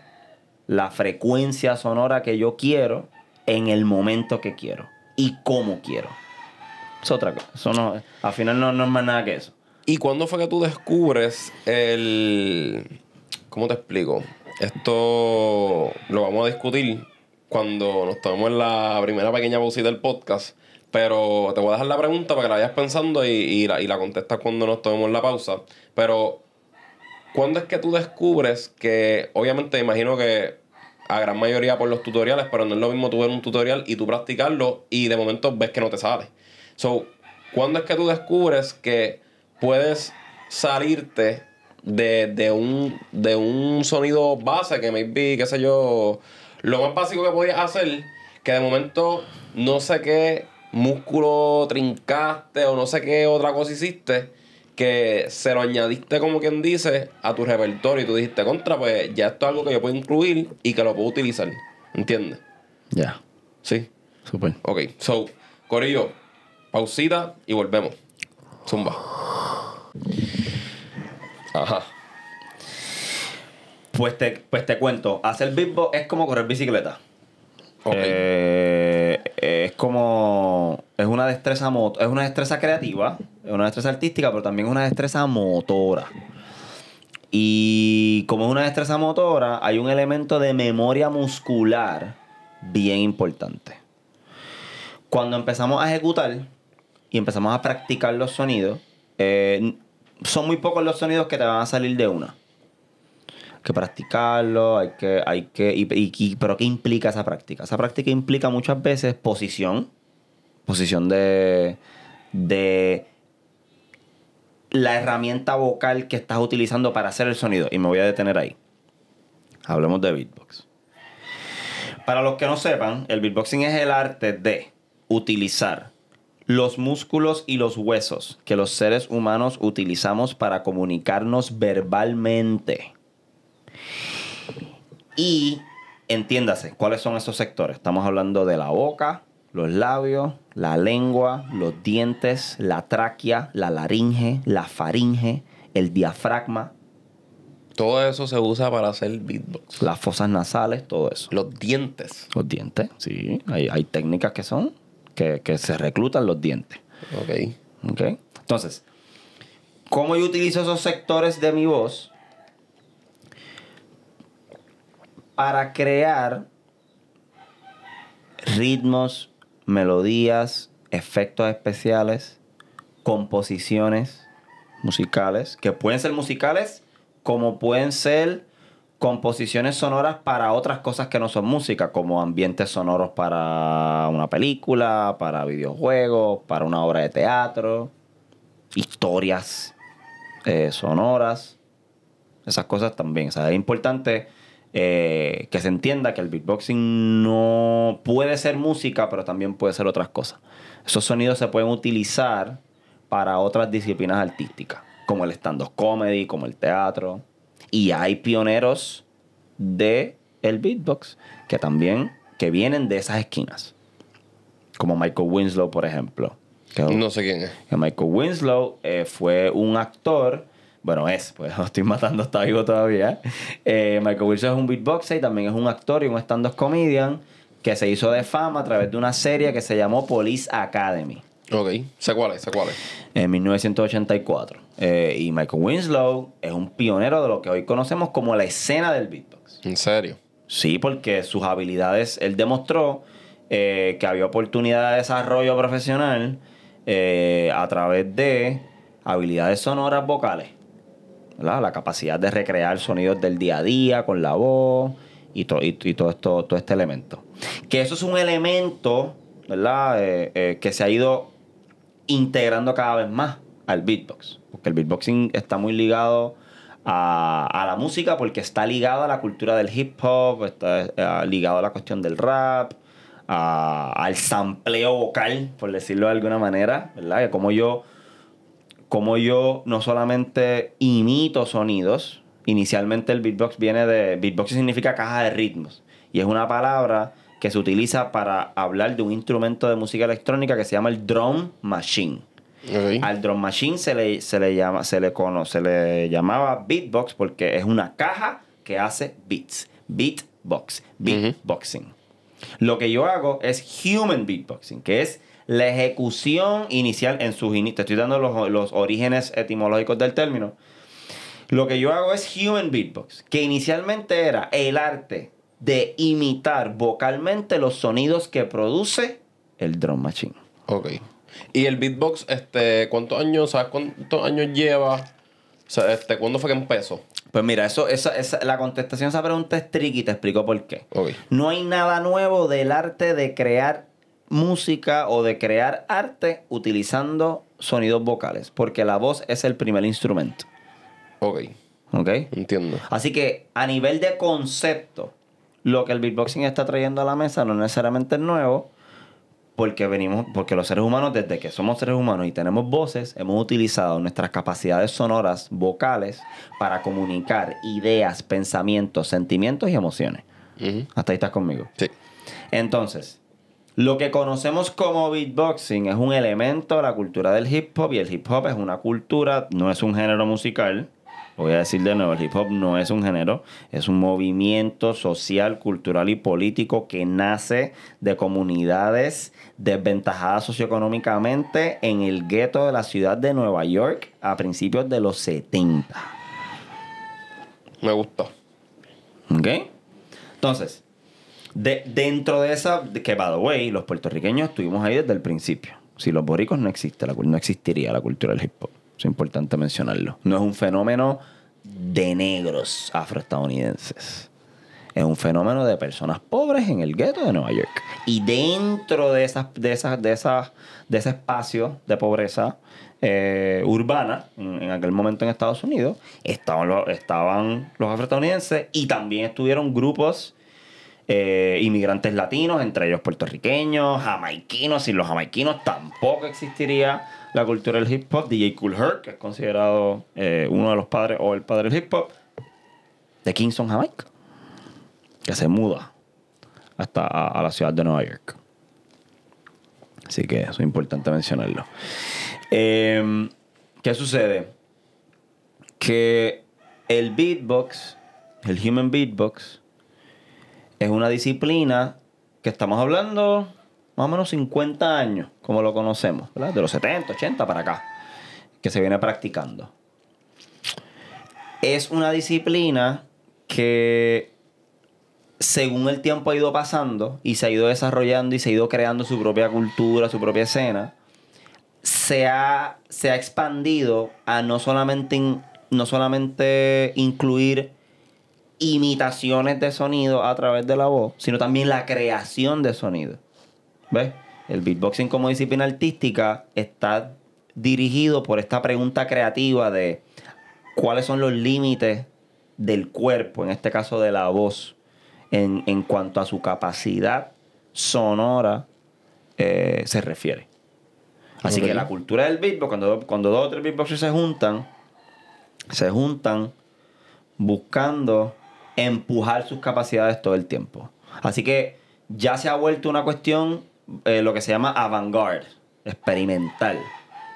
la frecuencia sonora que yo quiero en el momento que quiero y cómo quiero. Es otra cosa. Eso no, al final no, no es más nada que eso. ¿Y cuándo fue que tú descubres el... ¿Cómo te explico? Esto lo vamos a discutir cuando nos tomemos la primera pequeña pausita del podcast. Pero te voy a dejar la pregunta para que la vayas pensando y, la, y la contestas cuando nos tomemos la pausa. Pero, ¿cuándo es que tú descubres que, obviamente, imagino que a gran mayoría por los tutoriales, pero no es lo mismo tú ver un tutorial y tú practicarlo y de momento ves que no te sale? So, ¿cuándo es que tú descubres que puedes salirte de, de un, de un sonido base que maybe, qué sé yo, lo más básico que podías hacer, que de momento no sé qué músculo trincaste o no sé qué otra cosa hiciste, que se lo añadiste como quien dice a tu repertorio y tú dijiste contra, pues ya esto es algo que yo puedo incluir y que lo puedo utilizar. ¿Entiendes? Ya, Sí. súper. Ok, so, Corillo, pausita y volvemos. Zumba. Ajá. Pues te, pues te cuento, hacer beatbox es como correr bicicleta. Eh, es como. Es una destreza moto, es una destreza creativa, es una destreza artística, pero también es una destreza motora. Y como es una destreza motora, hay un elemento de memoria muscular bien importante. Cuando empezamos a ejecutar y empezamos a practicar los sonidos, eh, son muy pocos los sonidos que te van a salir de una que practicarlo, hay que, hay que, y- y- pero ¿qué implica esa práctica? Esa práctica implica muchas veces posición, posición de, de la herramienta vocal que estás utilizando para hacer el sonido. Y me voy a detener ahí. Hablemos de beatbox. Para los que no sepan, el beatboxing es el arte de utilizar los músculos y los huesos que los seres humanos utilizamos para comunicarnos verbalmente. Y entiéndase, ¿cuáles son esos sectores? Estamos hablando de la boca, los labios, la lengua, los dientes, la tráquea, la laringe, la faringe, el diafragma, Todo eso se usa para hacer beatbox. las fosas nasales, todo eso. Los dientes. Los dientes, sí. Hay, hay técnicas que son que, que se reclutan los dientes. Ok. ¿Ok? Entonces, ¿Cómo yo utilizo esos sectores de mi voz para crear ritmos, melodías, efectos especiales, composiciones musicales, que pueden ser musicales como pueden ser composiciones sonoras para otras cosas que no son música, como ambientes sonoros para una película, para videojuegos, para una obra de teatro, historias eh, sonoras, esas cosas también. O sea, es importante eh, que se entienda que el beatboxing no puede ser música, pero también puede ser otras cosas. Esos sonidos se pueden utilizar para otras disciplinas artísticas, como el stand-up comedy, como el teatro. Y hay pioneros de el beatbox que también que vienen de esas esquinas. Como Michael Winslow, por ejemplo. Que, No sé quién es. que Michael Winslow eh, fue un actor. Bueno, es, pues lo estoy matando, está vivo todavía. Eh, Michael Winslow es un beatboxer y también es un actor y un stand-up comedian que se hizo de fama a través de una serie que se llamó Police Academy Ok. Sé cuál es, sé cuál es. en 1984. Eh, y Michael Winslow es un pionero de lo que hoy conocemos como la escena del beatbox. En serio. Sí, porque sus habilidades, él demostró eh, que había oportunidad de desarrollo profesional eh, a través de habilidades sonoras vocales. ¿verdad? La capacidad de recrear sonidos del día a día con la voz y, to- y- y todo, esto, todo este elemento. Que eso es un elemento ¿verdad? Que se ha ido integrando cada vez más al beatbox. Porque el beatboxing está muy ligado a, la música porque está ligado a la cultura del hip hop, está eh, ligado a la cuestión del rap, a- al sampleo vocal, por decirlo de alguna manera, ¿verdad? Que como yo, como yo no solamente imito sonidos, inicialmente el beatbox viene de... Beatbox significa caja de ritmos. Y es una palabra que se utiliza para hablar de un instrumento de música electrónica que se llama el drum machine. Al drum machine se le, se le llama, se le cono- se le llamaba beatbox porque es una caja que hace beats. Beatbox. Beatboxing. Lo que yo hago es human beatboxing, que es la ejecución inicial en sus inicios. Te estoy dando los, los orígenes etimológicos del término. Lo que yo hago es human beatbox, que inicialmente era el arte de imitar vocalmente los sonidos que produce el drum machine. Ok. Y el beatbox, este, ¿cuántos años, sabes cuántos años lleva? O sea, este, ¿cuándo fue que empezó? Pues mira, eso, esa, esa- la contestación a esa pregunta es tricky y te explico por qué. Ok. No hay nada nuevo del arte de crear música o de crear arte utilizando sonidos vocales, porque la voz es el primer instrumento. Ok. ¿Ok? Entiendo. Así que a nivel de concepto, lo que el beatboxing está trayendo a la mesa no necesariamente es nuevo, porque venimos, porque los seres humanos, desde que somos seres humanos y tenemos voces, hemos utilizado nuestras capacidades sonoras, vocales, para comunicar ideas, pensamientos, sentimientos y emociones. Hasta ahí estás conmigo. Sí. Entonces, lo que conocemos como beatboxing es un elemento de la cultura del hip hop y el hip hop es una cultura, no es un género musical. Lo Voy a decir de nuevo, el hip hop no es un género, es un movimiento social, cultural y político que nace de comunidades desventajadas socioeconómicamente en el gueto de la ciudad de Nueva York a principios de los 70. Me gusta. ¿Ok? Entonces, de, dentro de esa, que by the way, los puertorriqueños estuvimos ahí desde el principio. Si los boricos no existe, la, no existiría la cultura del hip hop. Es importante mencionarlo. No es un fenómeno de negros afroestadounidenses. Es un fenómeno de personas pobres en el gueto de Nueva York. Y dentro de, esas, de, esas, de, esas, de ese espacio de pobreza eh, urbana, en, aquel momento en Estados Unidos, estaban los, estaban los afroestadounidenses y también estuvieron grupos eh, inmigrantes latinos, entre ellos puertorriqueños, jamaiquinos. Sin los jamaiquinos tampoco existiría la cultura del hip hop. DJ Cool Herc, que es considerado eh, uno de los padres o el padre del hip hop, de Kingston, Jamaica, que se muda hasta a, la ciudad de Nueva York. Así que eso es importante mencionarlo. Eh, ¿Qué sucede? Que el beatbox, el human beatbox, es una disciplina que estamos hablando más o menos 50 años, como lo conocemos, ¿verdad? De los 70, 80 para acá, que se viene practicando. es una disciplina que según el tiempo ha ido pasando y se ha ido desarrollando y se ha ido creando su propia cultura, su propia escena, se ha, se ha expandido a no solamente, no solamente incluir imitaciones de sonido a través de la voz, sino también la creación de sonido. ¿Ves? El beatboxing como disciplina artística está dirigido por esta pregunta creativa de cuáles son los límites del cuerpo, en este caso de la voz, en, en cuanto a su capacidad sonora eh, se refiere. Así que la cultura del beatbox, cuando, cuando dos o tres beatboxers se juntan, se juntan buscando empujar sus capacidades todo el tiempo. Así que ya se ha vuelto una cuestión, eh, lo que se llama avant-garde, experimental.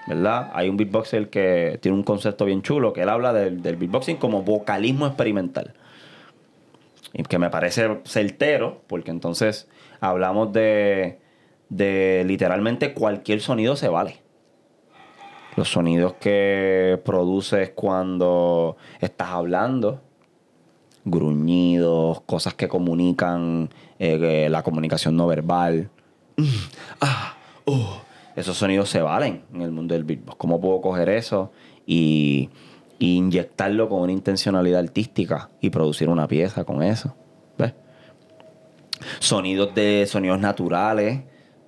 ¿Verdad? Hay un beatboxer que tiene un concepto bien chulo, que él habla del, beatboxing como vocalismo experimental. Y que me parece certero, porque entonces hablamos de, de literalmente cualquier sonido se vale. Los sonidos que produces cuando estás hablando, gruñidos, cosas que comunican eh, la comunicación no verbal. Mm, ah, oh. Esos sonidos se valen en el mundo del beatbox. ¿Cómo puedo coger eso y, inyectarlo con una intencionalidad artística y producir una pieza con eso? ¿Ves? Sonidos de sonidos naturales,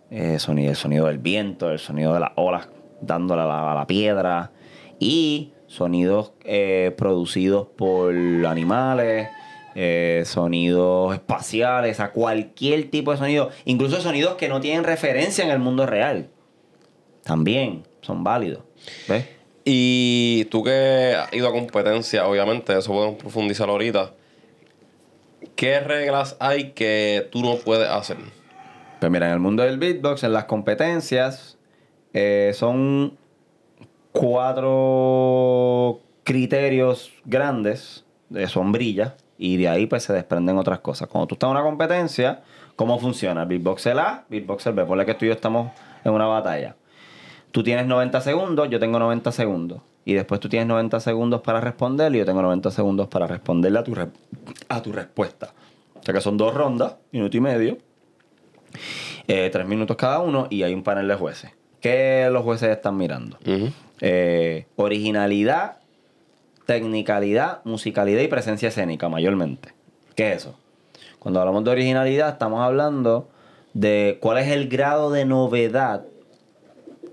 eh, sonido, el sonido del viento, el sonido de las olas dándole a la, a la piedra y sonidos eh, producidos por animales, eh, sonidos espaciales, a cualquier tipo de sonido, incluso sonidos que no tienen referencia en el mundo real, también son válidos. ¿Ves? Y tú que has ido a competencia, obviamente, eso podemos profundizar ahorita. ¿Qué reglas hay que tú no puedes hacer? Pues mira, en el mundo del beatbox, en las competencias, eh, son cuatro criterios grandes de sombrilla y de ahí pues se desprenden otras cosas. Cuando tú estás en una competencia, ¿cómo funciona? Beatboxer A, Beatboxer B. Ponle que tú y yo estamos en una batalla. Tú tienes 90 segundos, yo tengo 90 segundos. Y después tú tienes 90 segundos para responder y yo tengo 90 segundos para responderle a tu, re- a tu respuesta. O sea que son dos rondas, minuto y medio. Eh, tres minutos cada uno y hay un panel de jueces. ¿Qué los jueces están mirando? Eh, originalidad, tecnicalidad, musicalidad y presencia escénica mayormente. ¿Qué es eso? Cuando hablamos de originalidad estamos hablando de cuál es el grado de novedad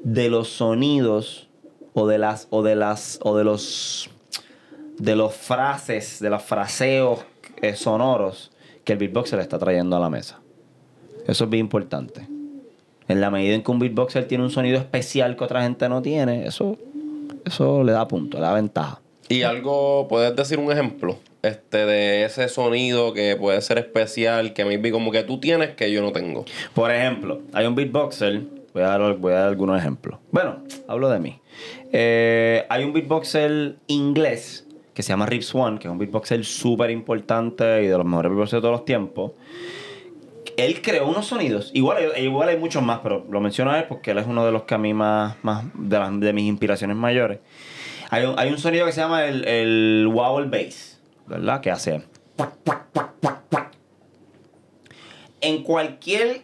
de los sonidos o de las o de las o de los de los frases, de los fraseos eh, sonoros que el beatboxer le está trayendo a la mesa. Eso es bien importante. En la medida en que un beatboxer tiene un sonido especial que otra gente no tiene, eso, eso le da punto, le da ventaja. Y algo, ¿puedes decir un ejemplo? Este, de ese sonido que puede ser especial, que maybe como que tú tienes que yo no tengo. Por ejemplo, hay un beatboxer, voy a dar, voy a dar algunos ejemplos. Bueno, hablo de mí. Eh, hay un beatboxer inglés que se llama Rip Swan, que es un beatboxer súper importante y de los mejores beatboxers de todos los tiempos. Él creó unos sonidos, igual, hay- igual hay muchos más, pero lo menciono a él porque él es uno de los que a mí más, más de, las- de mis inspiraciones mayores. Hay un, hay un sonido que se llama el, el wobble bass, ¿verdad? Que hace... En cualquier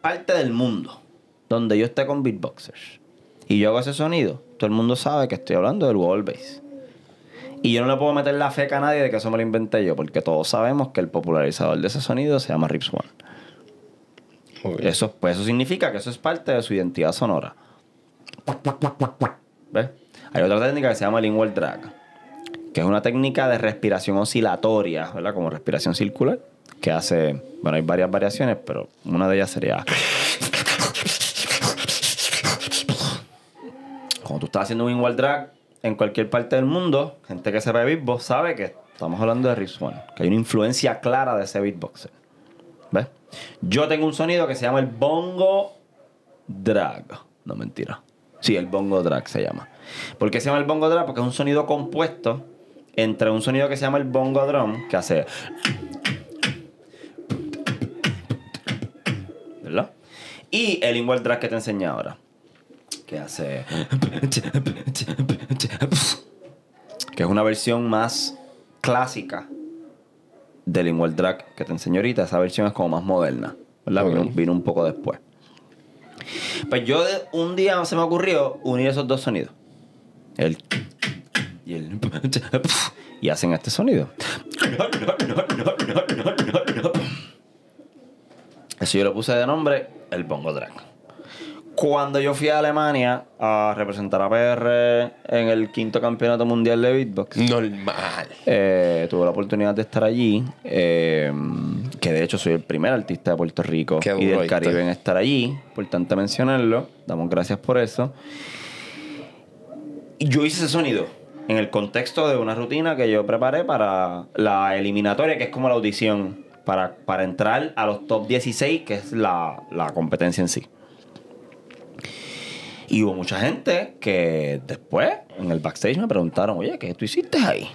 parte del mundo donde yo esté con beatboxers y yo hago ese sonido, todo el mundo sabe que estoy hablando del wall bass. Y yo no le puedo meter la feca a nadie de que eso me lo inventé yo, porque todos sabemos que el popularizador de ese sonido se llama Rip Swan. Eso, pues eso significa que eso es parte de su identidad sonora. ¿Ves? Hay otra técnica que se llama lingual drag, que es una técnica de respiración oscilatoria, ¿verdad? Como respiración circular, que hace, bueno, hay varias variaciones, pero una de ellas sería... Cuando tú estás haciendo un lingual drag en cualquier parte del mundo, gente que sepa de beatbox sabe que estamos hablando de Swan, que hay una influencia clara de ese beatboxer. ¿Ves? Yo tengo un sonido que se llama el bongo drag. No mentira. Sí, el bongo drag se llama. ¿Por qué se llama el bongo drag? Porque es un sonido compuesto entre un sonido que se llama el bongo drum, que hace. ¿Verdad? Y el lingual drag que te enseñé ahora. Que hace. Que es una versión más clásica del Inwell Drag que te enseño ahorita. Esa versión es como más moderna, ¿verdad? Ok. Vino, vino un poco después. Pues yo un día se me ocurrió unir esos dos sonidos. El y el y hacen este sonido. Eso yo le puse de nombre el Bongo Drag. Cuando yo fui a Alemania a representar a PR en el quinto campeonato mundial de beatbox, Normal. eh, tuve la oportunidad de estar allí, eh, que de hecho soy el primer artista de Puerto Rico Qué y del Caribe en estar allí. Importante mencionarlo. Damos gracias por eso. Yo hice ese sonido en el contexto de una rutina que yo preparé para la eliminatoria, que es como la audición, para, para entrar a los top 16, que es la, la competencia en sí. Y hubo mucha gente que después, en el backstage, me preguntaron, oye, ¿qué tú hiciste ahí?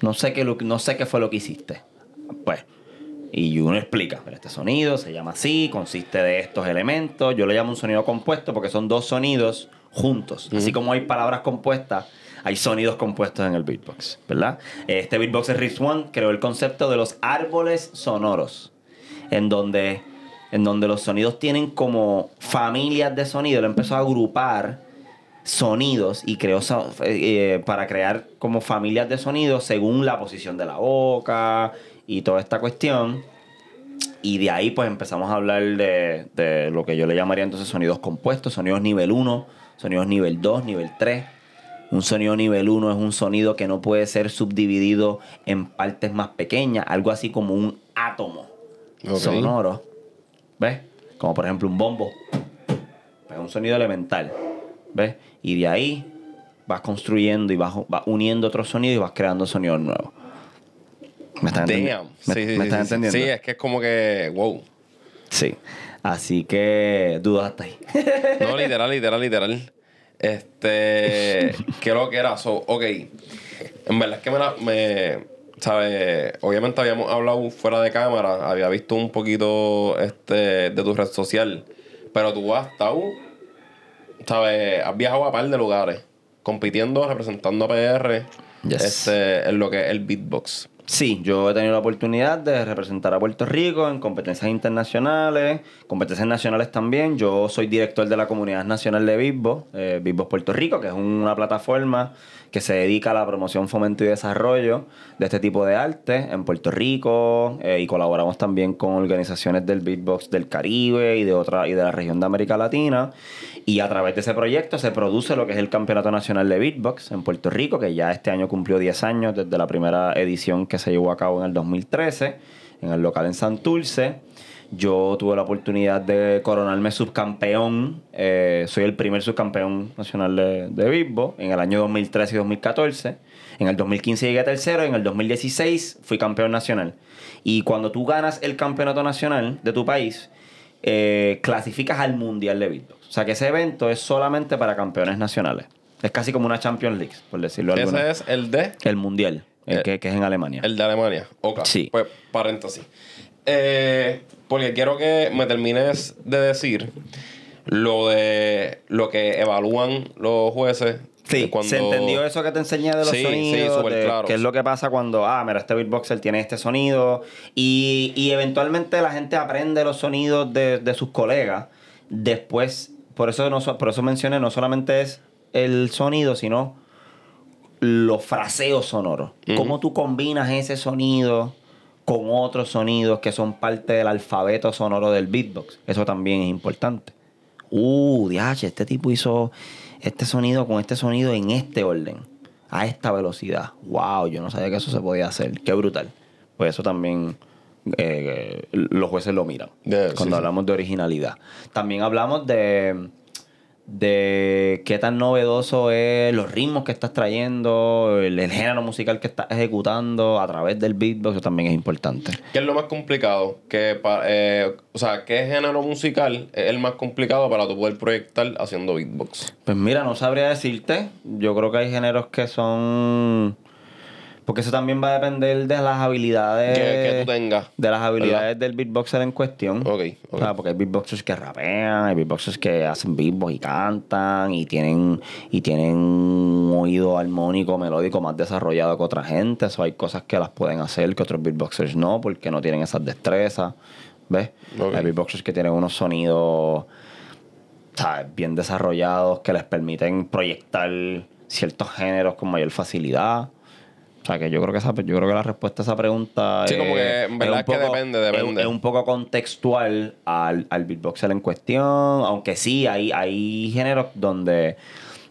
No sé qué, no sé qué fue lo que hiciste. Pues, y uno explica, "Mira, este sonido se llama así, consiste de estos elementos. Yo le llamo un sonido compuesto porque son dos sonidos juntos. Así como hay palabras compuestas, hay sonidos compuestos en el beatbox, ¿verdad? Este beatboxer Riff One creó el concepto de los árboles sonoros, en donde, en donde los sonidos tienen como familias de sonido. Él empezó a agrupar sonidos y creó so- eh, para crear como familias de sonidos según la posición de la boca y toda esta cuestión. Y de ahí pues empezamos a hablar de, de lo que yo le llamaría entonces sonidos compuestos, sonidos nivel 1, sonidos nivel 2, nivel 3. Un sonido nivel 1 es un sonido que no puede ser subdividido en partes más pequeñas, algo así como un átomo sonoro. ¿Ves? Como por ejemplo un bombo. Es un sonido elemental. ¿Ves? Y de ahí vas construyendo y vas, vas uniendo otros sonidos y vas creando sonidos nuevos. ¿Me están entendi- Damn. ¿Me, sí, sí, me sí, están sí, entendiendo? Sí, es que es como que, wow. Sí. Así que dudas hasta ahí. No, literal, literal, literal. Este. ¿Qué lo que era? So, ok. En verdad es que me la. Me, ¿Sabes? Obviamente habíamos hablado fuera de cámara. Había visto un poquito este, de tu red social. Pero tú has estado. ¿Sabes? Has viajado a par de lugares. Compitiendo, representando a PR. Yes. Este, en lo que es el beatbox. Sí, yo he tenido la oportunidad de representar a Puerto Rico en competencias internacionales, competencias nacionales también. Yo soy director de la Comunidad Nacional de Beatbox, eh, Puerto Rico, que es una plataforma que se dedica a la promoción, fomento y desarrollo de este tipo de arte en Puerto Rico eh, y colaboramos también con organizaciones del beatbox del Caribe y de otra y de la región de América Latina y a través de ese proyecto se produce lo que es el Campeonato Nacional de Beatbox en Puerto Rico que ya este año cumplió 10 años desde la primera edición que se llevó a cabo en el 2013 en el local en Santurce yo tuve la oportunidad de coronarme subcampeón. eh, soy el primer subcampeón nacional de, de Beatbox en el año 2013 y 2014. En el 2015 llegué a tercero. En el 2016 fui campeón nacional. Y cuando tú ganas el campeonato nacional de tu país, eh, clasificas al mundial de Beatbox. O sea que ese evento es solamente para campeones nacionales. Es casi como una Champions League, por decirlo de alguna Ese es el de. El mundial, el Eh, que, que es en Alemania. El de Alemania. Ok. Sí. Pues paréntesis. Eh, porque quiero que me termines de decir lo de lo que evalúan los jueces. Sí, cuando- se entendió eso que te enseñé de los Sí, sí, sonidos, súper de claro. qué es lo que pasa cuando, ah, mira, este beatboxer tiene este sonido y, y eventualmente la gente aprende los sonidos de, de sus colegas. Después, por eso, no, por eso mencioné, no solamente es el sonido, sino los fraseos sonoros. Ujú. Cómo tú combinas ese sonido con otros sonidos que son parte del alfabeto sonoro del beatbox. Eso también es importante. Uh, diache, este tipo hizo este sonido con este sonido en este orden, a esta velocidad. Wow, yo no sabía que eso se podía hacer. Qué brutal. Pues eso también eh, los jueces lo miran cuando sí. hablamos de originalidad. También hablamos de de qué tan novedoso es los ritmos que estás trayendo, el, el género musical que estás ejecutando a través del beatbox, eso también es importante. ¿Qué es lo más complicado? Que pa- eh, o sea, ¿qué género musical es el más complicado para tú poder proyectar haciendo beatbox? Pues mira, no sabría decirte. Yo creo que hay géneros que son Porque eso también va a depender de las habilidades. Que, que tú tengas. De las habilidades del beatboxer en cuestión. Ok, ok. O sea, porque hay beatboxers que rapean, hay beatboxers que hacen beatbox y cantan y tienen, y tienen un oído armónico, melódico más desarrollado que otra gente. Eso hay cosas que las pueden hacer que otros beatboxers no, porque no tienen esas destrezas. ¿Ves? Ok. Hay beatboxers que tienen unos sonidos ¿sabes? bien desarrollados que les permiten proyectar ciertos géneros con mayor facilidad. O sea, que yo creo que esa, yo creo que la respuesta a esa pregunta Sí, es, como que en verdad un es que depende, es- depende. Es, un poco contextual al, al beatboxer en cuestión, aunque sí hay, hay géneros donde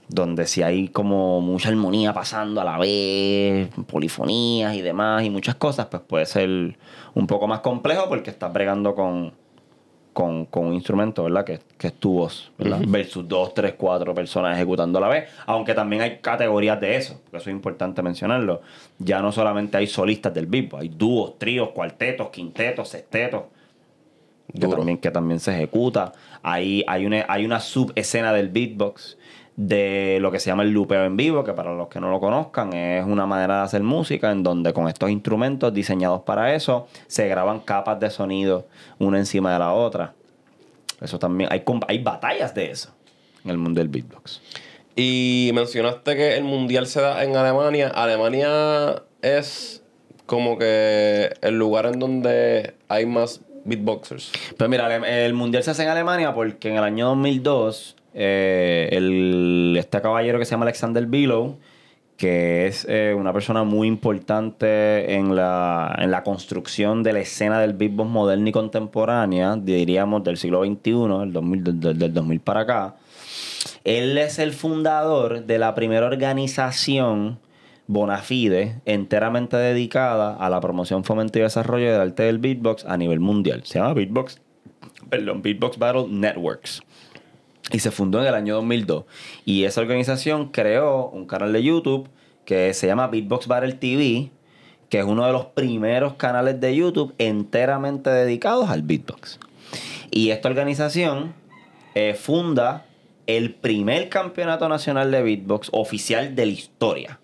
donde sí hay como mucha armonía pasando a la vez, polifonías y demás y muchas cosas, pues puede ser un poco más complejo porque estás bregando con, con, con un instrumento, ¿verdad? Que, que es tu voz, ¿verdad? Versus dos, tres, cuatro personas ejecutando a la vez. Aunque también hay categorías de eso, porque eso es importante mencionarlo. Ya no solamente hay solistas del beatbox, hay dúos, tríos, cuartetos, quintetos, sextetos. Que también, que también se ejecuta. Hay, hay, una, hay una subescena del beatbox de lo que se llama el lupeo en vivo, que para los que no lo conozcan es una manera de hacer música en donde con estos instrumentos diseñados para eso se graban capas de sonido una encima de la otra. Eso también, hay, hay batallas de eso en el mundo del beatbox. Y mencionaste que el mundial se da en Alemania. Alemania es como que el lugar en donde hay más beatboxers. Pues mira, el mundial se hace en Alemania porque en el año 2002 eh, el, este caballero que se llama Alexander Below, que es eh, una persona muy importante en la, en la construcción de la escena del beatbox moderna y contemporánea, diríamos del siglo XXI, el 2000, del- del- del 2000 para acá. Él es el fundador de la primera organización Bonafide, enteramente dedicada a la promoción, fomento y desarrollo del arte del beatbox a nivel mundial. Se llama Beatbox, perdón, Beatbox Battle Networks. Y se fundó en el año 2002. Y esa organización creó un canal de YouTube que se llama Beatbox Battle TV, que es uno de los primeros canales de YouTube enteramente dedicados al beatbox. Y esta organización eh, funda el primer campeonato nacional de beatbox oficial de la historia.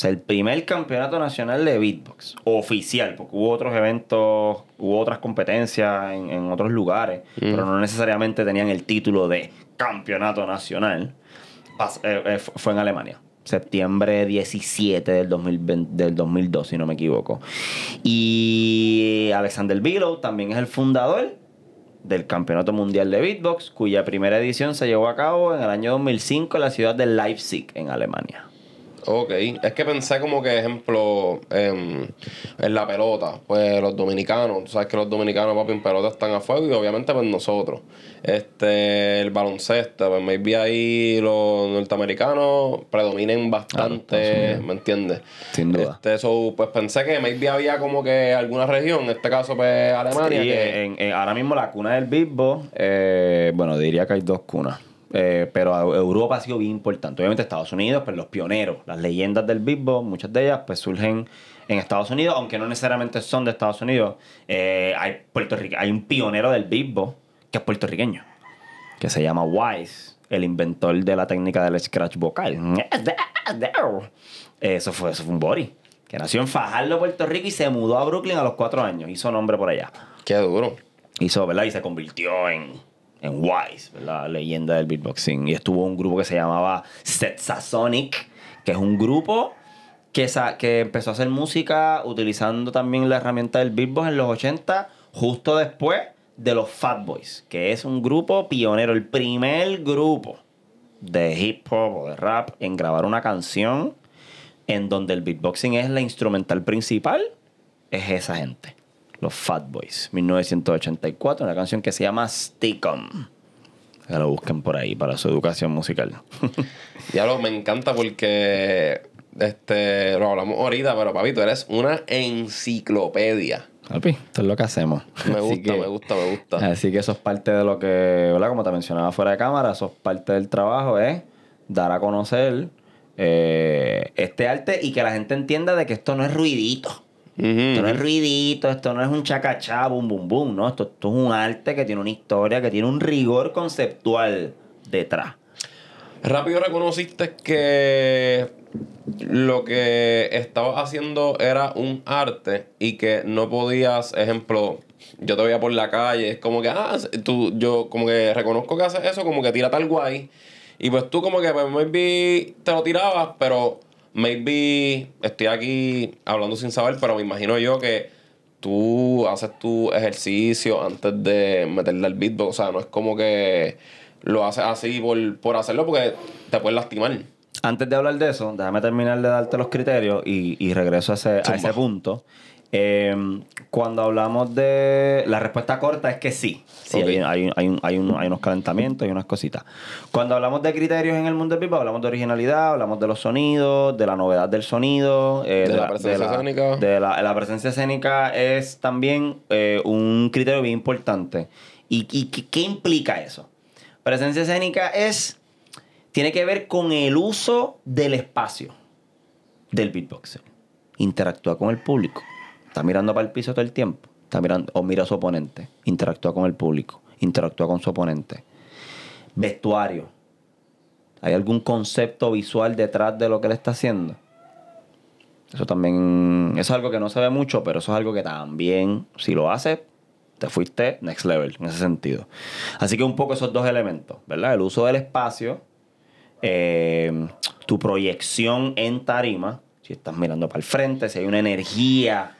O sea, el primer campeonato nacional de beatbox oficial, porque hubo otros eventos, hubo otras competencias en, en otros lugares, pero no necesariamente tenían el título de campeonato nacional. Pas- eh, eh, fu- fue en Alemania. Septiembre 17 del, 2020 del 2002, si no me equivoco. Y Alexander Below también es el fundador del Campeonato Mundial de Beatbox, cuya primera edición se llevó a cabo en el año 2005 en la ciudad de Leipzig, en Alemania. Ok, es que pensé como que, ejemplo, em, en la pelota, pues los dominicanos, tú sabes que los dominicanos, papi, en pelota están a fuego y obviamente pues nosotros. Este, el baloncesto, pues maybe ahí los norteamericanos predominen bastante, ¿me entiendes? Sin duda. Este, so, pues pensé que maybe había como que alguna región, en este caso pues Alemania, Sí, que... en- en- ahora mismo la cuna del beatbox, eh, bueno, diría que hay dos cunas. Eh, pero Europa ha sido bien importante. Obviamente Estados Unidos, pues los pioneros, las leyendas del beatbox, muchas de ellas pues surgen en Estados Unidos, aunque no necesariamente son de Estados Unidos. Eh, hay, Puertorrique- hay un pionero del beatbox que es puertorriqueño, que se llama Wise, el inventor de la técnica del scratch vocal. Eso fue, eso fue un body. Que nació en Fajardo, Puerto Rico y se mudó a Brooklyn a los cuatro años. Hizo nombre por allá Qué duro. hizo, ¿verdad? Y se convirtió en, en Wise, ¿verdad? Leyenda del beatboxing. Y estuvo un grupo que se llamaba Setsasonic, que es un grupo que, que empezó a hacer música utilizando también la herramienta del beatbox en los 80, justo después de los Fat Boys, que es un grupo pionero, el primer grupo de hip hop o de rap en grabar una canción en donde el beatboxing es la instrumental principal, es esa gente. Los Fat Boys, 1984, una canción que se llama Stick 'em. Que lo busquen por ahí para su educación musical. Ya lo me encanta porque este lo hablamos ahorita, pero papi, tú eres una enciclopedia. Papi, esto es lo que hacemos. Me gusta, que- me gusta, me gusta. Así que eso es parte de lo que, ¿verdad? Como te mencionaba fuera de cámara, eso es parte del trabajo, es dar a conocer eh, este arte y que la gente entienda de que esto no es ruidito. Esto no es ruidito, esto no es un chacachá, bum, bum, bum, ¿no? Esto, esto es un arte que tiene una historia, que tiene un rigor conceptual detrás. Rápido reconociste que lo que estabas haciendo era un arte y que no podías, ejemplo, yo te veía por la calle, es como que, ah, tú, yo como que reconozco que haces eso, como que tira tal guay. Y pues tú como que, pues maybe te lo tirabas, pero maybe estoy aquí hablando sin saber, pero me imagino yo que tú haces tu ejercicio antes de meterle al beatbox. O sea, no es como que lo haces así por, por hacerlo porque te puedes lastimar. Antes de hablar de eso, déjame terminar de darte los criterios y, y regreso a ese, a ese punto. Eh, cuando hablamos de. La respuesta corta es que sí. Sí, hay, hay, hay, hay, unos calentamientos y unas cositas. Cuando hablamos de criterios en el mundo del beatbox, hablamos de originalidad, hablamos de los sonidos, de la novedad del sonido, eh, de, la, presencia escénica. De la, la, presencia escénica es también eh, un criterio bien importante. ¿Y, y qué implica eso? Presencia escénica es. Tiene que ver con el uso del espacio del beatboxer. Interactúa con el público Está mirando para el piso todo el tiempo. Está mirando, o mira a su oponente. Interactúa con el público. Interactúa con su oponente. Vestuario. ¿Hay algún concepto visual detrás de lo que él está haciendo? Eso también eso es algo que no se ve mucho, pero eso es algo que también, si lo haces, te fuiste next level en ese sentido. Así que un poco esos dos elementos, ¿verdad? El uso del espacio, eh, tu proyección en tarima, si estás mirando para el frente, si hay una energía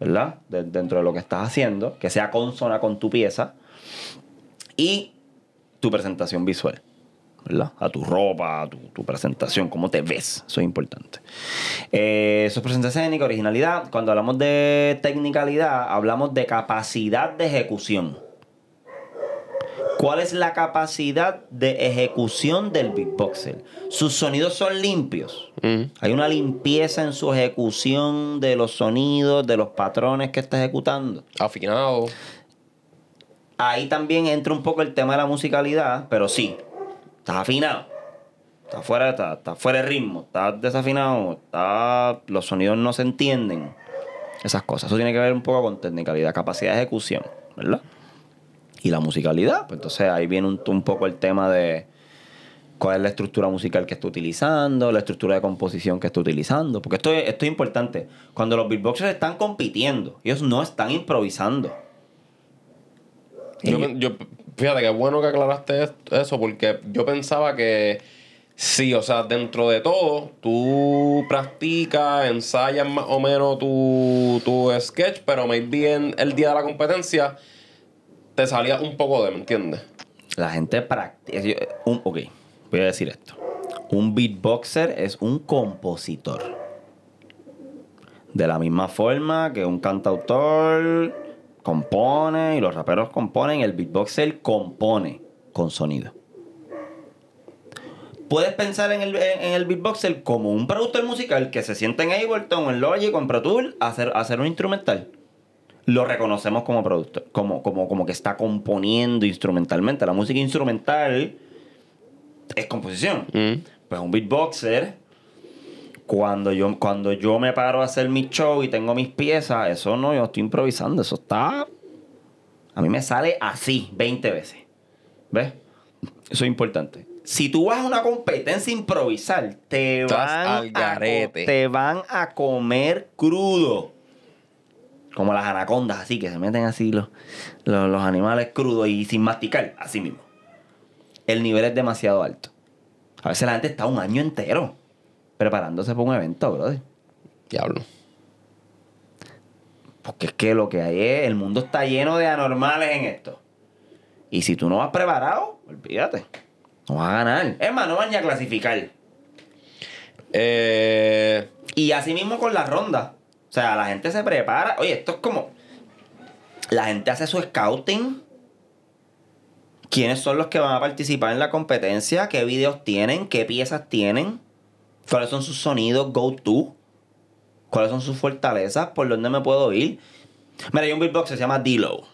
¿verdad? dentro de lo que estás haciendo, que sea consona con tu pieza y tu presentación visual. ¿verdad? A tu ropa, a tu, presentación, cómo te ves. Eso es importante. Eh, eso es presencia escénica, originalidad. Cuando hablamos de tecnicalidad, hablamos de capacidad de ejecución. ¿Cuál es la capacidad de ejecución del beatboxer? Sus sonidos son limpios. Hay una limpieza en su ejecución de los sonidos, de los patrones que está ejecutando. Afinado. Ahí también entra un poco el tema de la musicalidad, pero sí, estás afinado. Está fuera, está, está fuera de ritmo, está desafinado, está, los sonidos no se entienden. Esas cosas. Eso tiene que ver un poco con tecnicalidad, capacidad de ejecución, ¿verdad? Y la musicalidad. Pues entonces ahí viene un, poco el tema de cuál es la estructura musical que está utilizando, la estructura de composición que está utilizando. Porque esto, esto es importante. Cuando los beatboxers están compitiendo, ellos no están improvisando. Yo, yo, fíjate que bueno que aclaraste eso, porque yo pensaba que sí, o sea, dentro de todo, tú practicas, ensayas más o menos tu, tu sketch, pero maybe en el día de la competencia te salía un poco de, ¿me entiendes? La gente practica. ok, voy a decir esto. Un beatboxer es un compositor. De la misma forma que un cantautor compone y los raperos componen, el beatboxer compone con sonido. Puedes pensar en el, en el beatboxer como un productor musical que se sienta en Ableton, en Logic en Pro Tools a hacer, hacer un instrumental lo reconocemos como productor, como, como, como que está componiendo instrumentalmente. La música instrumental es composición. Mm. Pues un beatboxer, cuando yo, cuando yo me paro a hacer mi show y tengo mis piezas, eso no, yo estoy improvisando, eso está... A mí me sale así 20 veces. ¿Ves? Eso es importante. Si tú vas a una competencia a improvisar, te van, a, te van a comer crudo. Como las anacondas, así, que se meten así los, los, animales crudos y sin masticar, así mismo. El nivel es demasiado alto. A veces la gente está un año entero preparándose para un evento, brother. Diablo. Porque es que lo que hay es, el mundo está lleno de anormales en esto. Y si tú no vas preparado, olvídate. No vas a ganar. Es más, no van a clasificar. Eh... Y así mismo con la ronda. O sea, la gente se prepara. Oye, esto es como. La gente hace su scouting. ¿Quiénes son los que van a participar en la competencia? ¿Qué videos tienen? ¿Qué piezas tienen? ¿Cuáles son sus sonidos go-to? ¿Cuáles son sus fortalezas? ¿Por dónde me puedo ir? Mira, hay un beatbox que se llama D-Lo.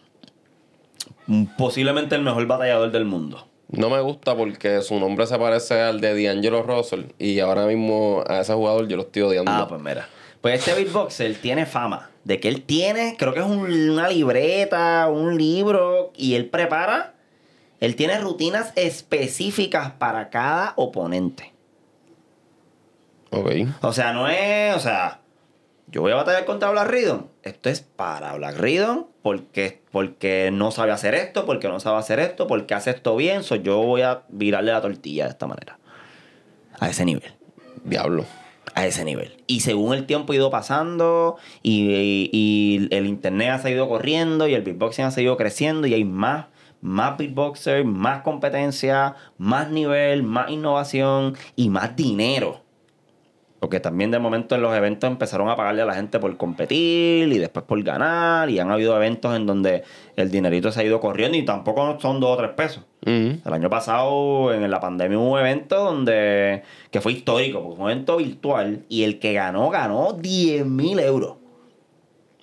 Posiblemente el mejor batallador del mundo. No me gusta porque su nombre se parece al de D'Angelo Russell y ahora mismo a ese jugador yo lo estoy odiando. Ah, pues mira. Pues este beatboxer tiene fama de que él tiene, creo que es una libreta, un libro, y él prepara Él tiene rutinas específicas para cada oponente. Ok. O sea, no es, o sea, yo voy a batallar contra Black Riddle. Esto es para Black Riddle porque, porque no sabe hacer esto, porque no sabe hacer esto, porque hace esto bien. So yo voy a virarle la tortilla de esta manera. A ese nivel. Diablo. A ese nivel. Y según el tiempo ha ido pasando y, y- el internet ha seguido corriendo y el beatboxing ha seguido creciendo y hay más, más beatboxers, más competencia, más nivel, más innovación y más dinero. Porque también de momento en los eventos empezaron a pagarle a la gente por competir y después por ganar. Y han habido eventos en donde el dinerito se ha ido corriendo y tampoco son dos o tres pesos. El año pasado, en la pandemia, hubo un evento donde que fue histórico, porque fue un evento virtual y el que ganó, ganó 10 mil euros.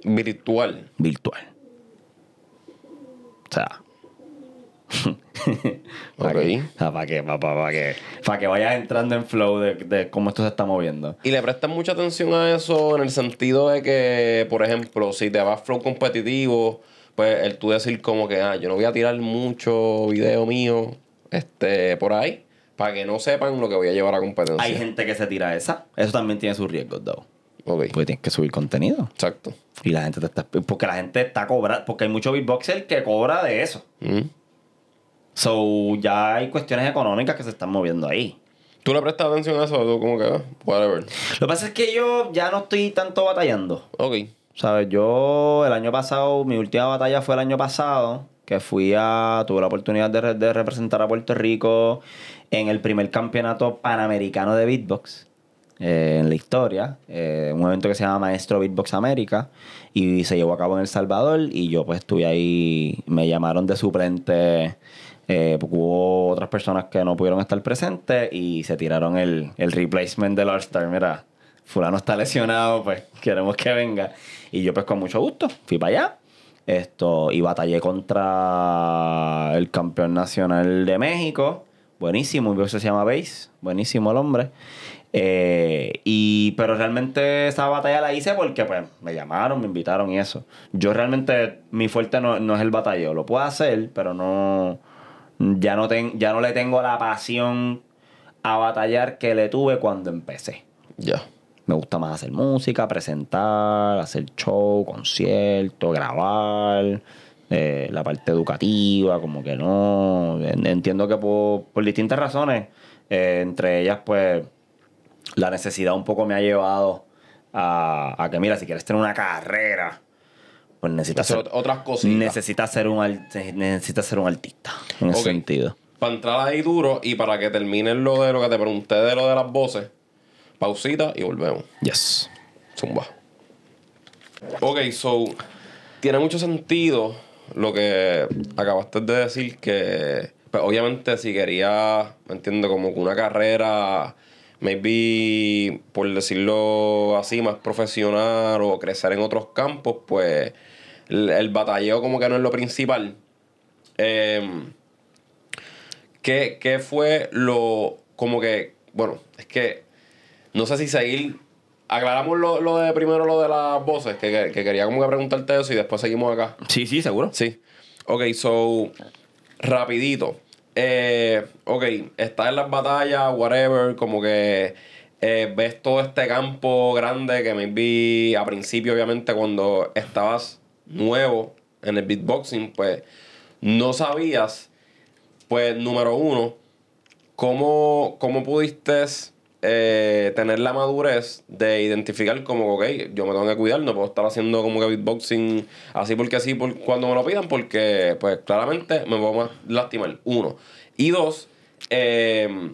Virtual. Virtual. O sea. Ok. Para que, para, para, que, para que vayas entrando en flow de, de cómo esto se está moviendo. Y le prestas mucha atención a eso en el sentido de que, por ejemplo, si te vas flow competitivo, pues el tú decir como que, ah, yo no voy a tirar mucho video mío este, por ahí, para que no sepan lo que voy a llevar a competencia. Hay gente que se tira esa. Eso también tiene sus riesgos, though. Ok, Porque tienes que subir contenido. exacto. Y la gente te está. Porque la gente está cobrando. Porque hay mucho beatboxer que cobra de eso. Ujú. So, ya hay cuestiones económicas que se están moviendo ahí. ¿Tú le prestas atención a eso? Tú como que, ah, whatever. Lo que pasa es que yo ya no estoy tanto batallando. Ok. ¿Sabes? Yo el año pasado, mi última batalla fue el año pasado, que fui a, tuve la oportunidad de, de representar a Puerto Rico en el primer campeonato panamericano de beatbox eh, en la historia, eh, un evento que se llama Maestro Beatbox América y se llevó a cabo en El Salvador y yo pues estuve ahí, me llamaron de suplente. Eh, hubo otras personas que no pudieron estar presentes y se tiraron el, el replacement del All-Star. Mira, fulano está lesionado, pues queremos que venga. Y yo pues con mucho gusto fui para allá. Esto, y batallé contra el campeón nacional de México. Buenísimo, un se llama Base. Buenísimo el hombre. Eh, y, pero realmente esa batalla la hice porque pues me llamaron, me invitaron y eso. Yo realmente, mi fuerte no, no es el batalleo. Lo puedo hacer, pero no. Ya no, ten- ya no le tengo la pasión a batallar que le tuve cuando empecé. Ya. Me gusta más hacer música, presentar, hacer show, concierto, grabar, eh, la parte educativa, como que no. En- Entiendo que por, por distintas razones, eh, entre ellas, pues, la necesidad un poco me ha llevado a, a que, mira, si quieres tener una carrera, pues necesitas Hacer otras cositas. necesitas ser un necesitas ser un artista, en ese Ok. sentido. Para entrar ahí duro y para que terminen lo de lo que te pregunté de lo de las voces, pausita y volvemos. Yes. Zumba. Ok, so. Tiene mucho sentido lo que acabaste de decir. Que, pues, obviamente, si quería, ¿me entiendes? Como que una carrera, maybe, por decirlo así, más profesional o crecer en otros campos, pues el, el batalleo, como que no es lo principal. Em, ¿qué, qué fue lo. Como que. Bueno, es que. No sé si seguir. Aclaramos lo, lo de primero lo de las voces, que, que- que quería como que preguntarte eso y después seguimos acá. Sí, sí, seguro. Sí. Ok, so. Rapidito. Eh, ok, estás en las batallas, whatever, como que eh, ves todo este campo grande que maybe a principio, obviamente, cuando estabas nuevo en el beatboxing, pues no sabías, pues número uno, ¿cómo, cómo pudiste eh, tener la madurez de identificar como, ok, yo me tengo que cuidar, no puedo estar haciendo como que beatboxing así porque así cuando me lo pidan, porque pues claramente me puedo más lastimar, uno. Y dos, eh,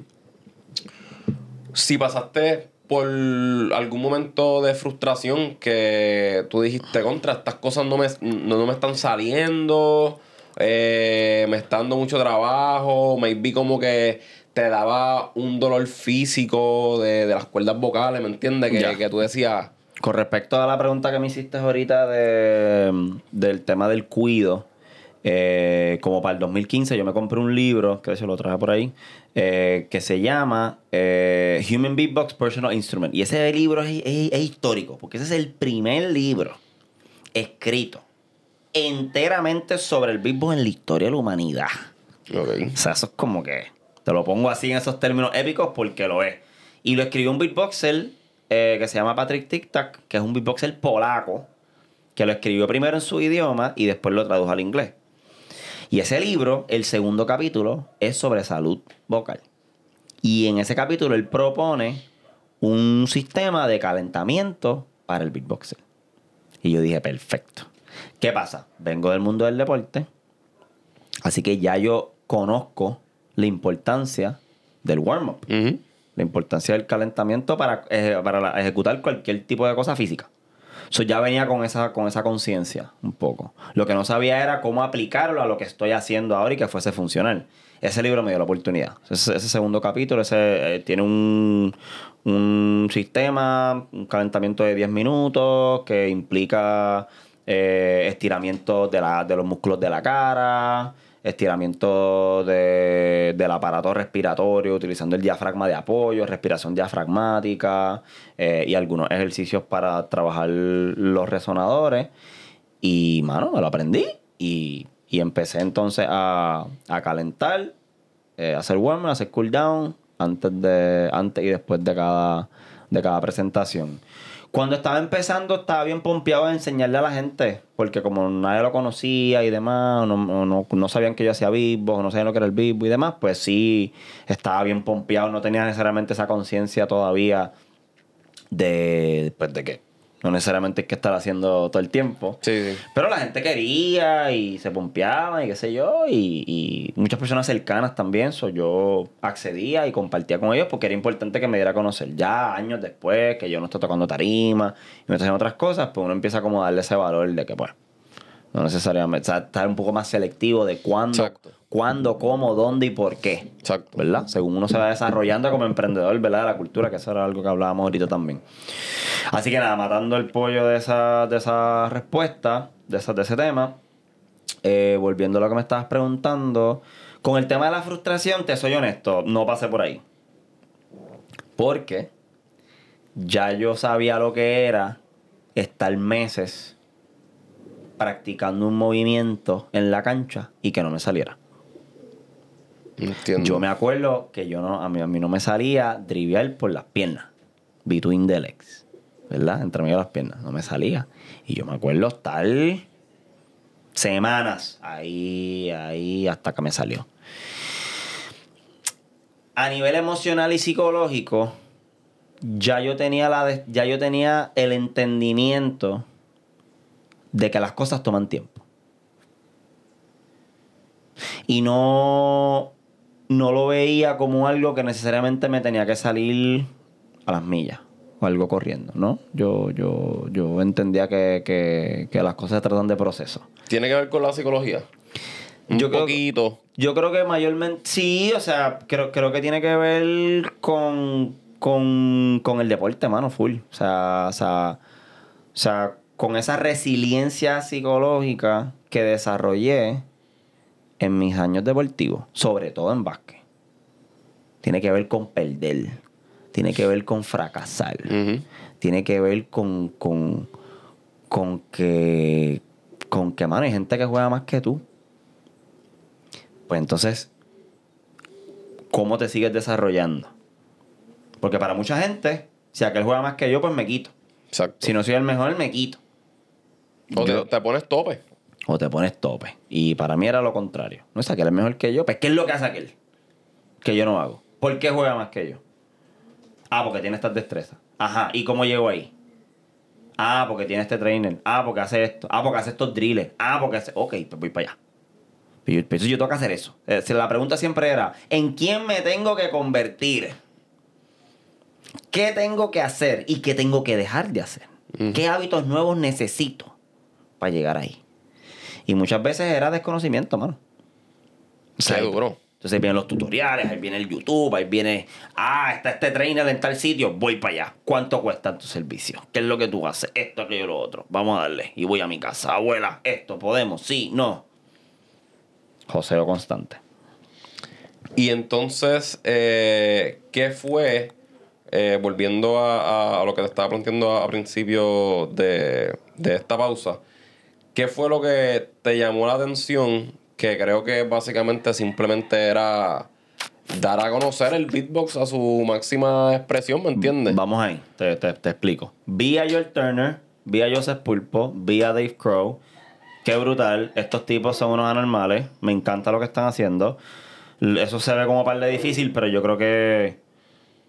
si pasaste por algún momento de frustración que tú dijiste contra estas cosas no me, no, no me están saliendo, eh, me está dando mucho trabajo, maybe como que te daba un dolor físico de, de las cuerdas vocales, ¿me entiendes? Que, que tú decías, Con respecto a la pregunta que me hiciste ahorita de, del tema del cuido, eh, como para el 2015 yo me compré un libro, que se lo traje por ahí, eh, que se llama eh, Human Beatbox Personal Instrument. Y ese libro es, es- es histórico, porque ese es el primer libro escrito enteramente sobre el beatbox en la historia de la humanidad. Ok. O sea, eso es como que. Te lo pongo así en esos términos épicos porque lo es. Y lo escribió un beatboxer que se llama Patrick Tic Tac, que es un beatboxer polaco, que lo escribió primero en su idioma y después lo tradujo al inglés. Y ese libro, el segundo capítulo, es sobre salud vocal. Y en ese capítulo él propone un sistema de calentamiento para el beatboxer. Y yo dije, perfecto. ¿Qué pasa? Vengo del mundo del deporte, así que ya yo conozco la importancia del warm-up, la importancia del calentamiento para, eh, para la- ejecutar cualquier tipo de cosa física. So, ya venía con esa, con esa conciencia un poco. Lo que no sabía era cómo aplicarlo a lo que estoy haciendo ahora y que fuese funcional. Ese libro me dio la oportunidad. Ese, segundo capítulo ese, eh, tiene un, un sistema, un calentamiento de 10 minutos que implica eh, estiramiento de, la, de los músculos de la cara, estiramiento de- del aparato respiratorio utilizando el diafragma de apoyo, respiración diafragmática eh, y algunos ejercicios para trabajar los resonadores. Y, mano, me lo aprendí y, y empecé entonces a, a calentar, eh, hacer warm, hacer cool down antes, de, antes y después de cada, de cada presentación. Cuando estaba empezando estaba bien pompeado de enseñarle a la gente, porque como nadie lo conocía y demás, no, no, no- sabían que yo hacía beatbox, no sabían lo que era el beatbox y demás, pues sí, estaba bien pompeado, no tenía necesariamente esa conciencia todavía de, pues, de que no necesariamente hay que estar haciendo todo el tiempo. Sí, sí. Pero la gente quería y se pompeaba y qué sé yo. Y, y muchas personas cercanas también. So yo accedía y compartía con ellos porque era importante que me diera a conocer. Ya años después, que yo no estoy tocando tarima y me estoy haciendo otras cosas, pues uno empieza como a darle ese valor de que, pues, no necesariamente. O sea, estar un poco más selectivo de cuándo, Exacto. cuándo, cómo, dónde y por qué. Exacto. ¿Verdad? Según uno se va desarrollando como emprendedor, ¿verdad? De la cultura, que eso era algo que hablábamos ahorita también. Así que nada, matando el pollo de esa, de esa respuesta, de, esa, de ese tema, eh, volviendo a lo que me estabas preguntando, con el tema de la frustración, te soy honesto, no pasé por ahí. Porque ya yo sabía lo que era estar meses practicando un movimiento en la cancha y que no me saliera. Entiendo. Yo me acuerdo que yo no, a mí, a mí no me salía drivial por las piernas. Between the legs. ¿Verdad? Entre medio de las piernas. No me salía. Y yo me acuerdo estar semanas ahí, ahí, hasta que me salió. A nivel emocional y psicológico, ya yo tenía la de- ya yo tenía el entendimiento de que las cosas toman tiempo. Y no, no lo veía como algo que necesariamente me tenía que salir a las millas o algo corriendo, ¿no? Yo, yo, yo entendía que, que- que las cosas se tratan de proceso. ¿Tiene que ver con la psicología? Un Yo creo- poquito. Yo creo que mayormente sí, o sea, creo, creo que tiene que ver con, con, con el deporte, mano, full. O sea, o sea, o sea, con esa resiliencia psicológica que desarrollé en mis años deportivos, sobre todo en básquet. Tiene que ver con perder, tiene que ver con fracasar, tiene que ver con, con, con que, con que, mano, hay gente que juega más que tú. Pues entonces, ¿cómo te sigues desarrollando? Porque para mucha gente, si aquel juega más que yo, pues me quito. Exacto. Si no soy el mejor, me quito. O te, yo- te pones tope. O te pones tope. Y para mí era lo contrario. No es aquel es mejor que yo. Pues, ¿qué es lo que hace aquel? Que yo no hago. ¿Por qué juega más que yo? Ah, porque tiene estas destrezas. Ajá. ¿Y cómo llego ahí? Ah, porque tiene este trainer. Ah, porque hace esto. Ah, porque hace estos drills. Ah, porque hace. Ok, pues voy para allá. Pero yo, pero yo tengo que hacer eso. Eh, la pregunta siempre era: ¿en quién me tengo que convertir? ¿Qué tengo que hacer y qué tengo que dejar de hacer? ¿Qué hábitos nuevos necesito para llegar ahí? Y muchas veces era desconocimiento, mano. O sea, Qué duro. Entonces ahí vienen los tutoriales, ahí viene el YouTube, ahí viene, ah, está este trainer en tal sitio, voy para allá. ¿Cuánto cuesta tu servicio? ¿Qué es lo que tú haces? Esto, aquello, lo otro. Vamos a darle. Y voy a mi casa. Abuela, esto, podemos, sí, no. Joseo constante. Y entonces, eh, ¿qué fue? eh, volviendo a, a- a lo que te estaba planteando a, a principio de, de esta pausa, ¿qué fue lo que te llamó la atención que creo que básicamente simplemente era dar a conocer el beatbox a su máxima expresión, ¿me entiendes? Vamos ahí, te, te, te explico. Vi a George Turner, vi a Joseph Pulpo, vi a Dave Crow. Qué brutal. Estos tipos son unos anormales. Me encanta lo que están haciendo. Eso se ve como par de difícil, pero yo creo que.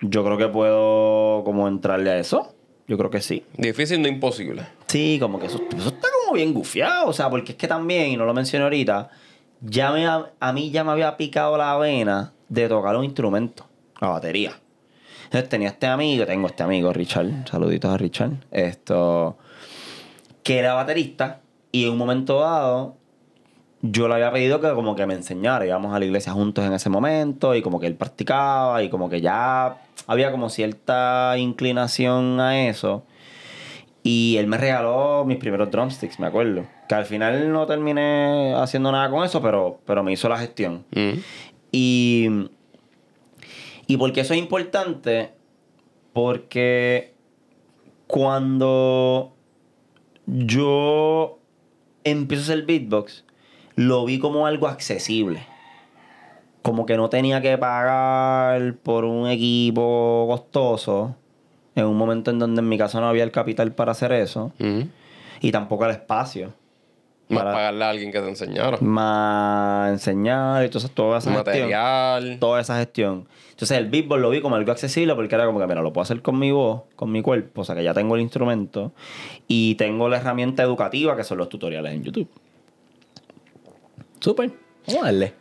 Yo creo que puedo como entrarle a eso. Yo creo que sí. Difícil no imposible. Sí, como que eso, eso está como bien gufiado. O sea, porque es que también, y no lo mencioné ahorita, ya me, ha- a mí ya me había picado la vena de tocar un instrumento, la batería. Entonces tenía este amigo, tengo este amigo, Richard, saluditos a Richard, esto, que era baterista, y en un momento dado, yo le había pedido que como que me enseñara, íbamos a la iglesia juntos en ese momento, y como que él practicaba, y como que ya había como cierta inclinación a eso. Y él me regaló mis primeros drumsticks, me acuerdo. Que al final no terminé haciendo nada con eso, pero, pero me hizo la gestión. Mm. Y, y porque eso es importante, porque cuando yo empiezo a hacer beatbox, lo vi como algo accesible. Como que no tenía que pagar por un equipo costoso. En un momento en donde en mi caso no había el capital para hacer eso. Y tampoco el espacio. Más Para- pagarle a alguien que te enseñara. Más enseñar y todo eso, toda esa gestión Material. toda esa gestión. Entonces el beatbox lo vi como algo accesible porque era como que, mira, lo puedo hacer con mi voz, con mi cuerpo, o sea que ya tengo el instrumento y tengo la herramienta educativa que son los tutoriales en YouTube. Súper. Vamos a darle.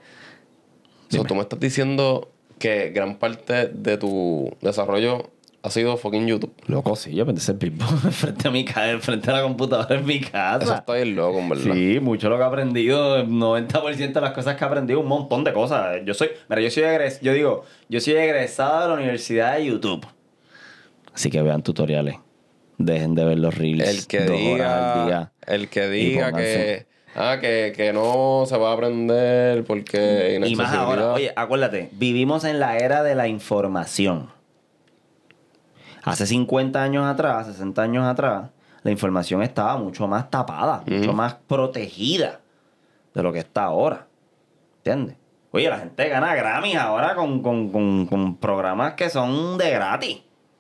So, tú me estás diciendo que gran parte de tu desarrollo ha sido fucking YouTube. Loco, sí, yo aprendí a hacer beatbox frente a mi casa, frente a la computadora en mi casa. Eso está bien loco, en verdad. Sí, mucho lo que he aprendido, el 90% de las cosas que he aprendido, un montón de cosas. Yo soy, mira, yo soy egres, yo digo, yo soy egresado de la Universidad de YouTube. Así que vean tutoriales. Dejen de ver los reels. El que dos horas al diga, día. el que diga que, ah, que, que no se va a aprender porque Y más ahora, oye, acuérdate, vivimos en la era de la información. Hace 50 años atrás, 60 años atrás, la información estaba mucho más tapada, mucho más protegida de lo que está ahora. ¿Entiendes? Oye, la gente gana Grammy ahora con, con- con- con programas que son de gratis.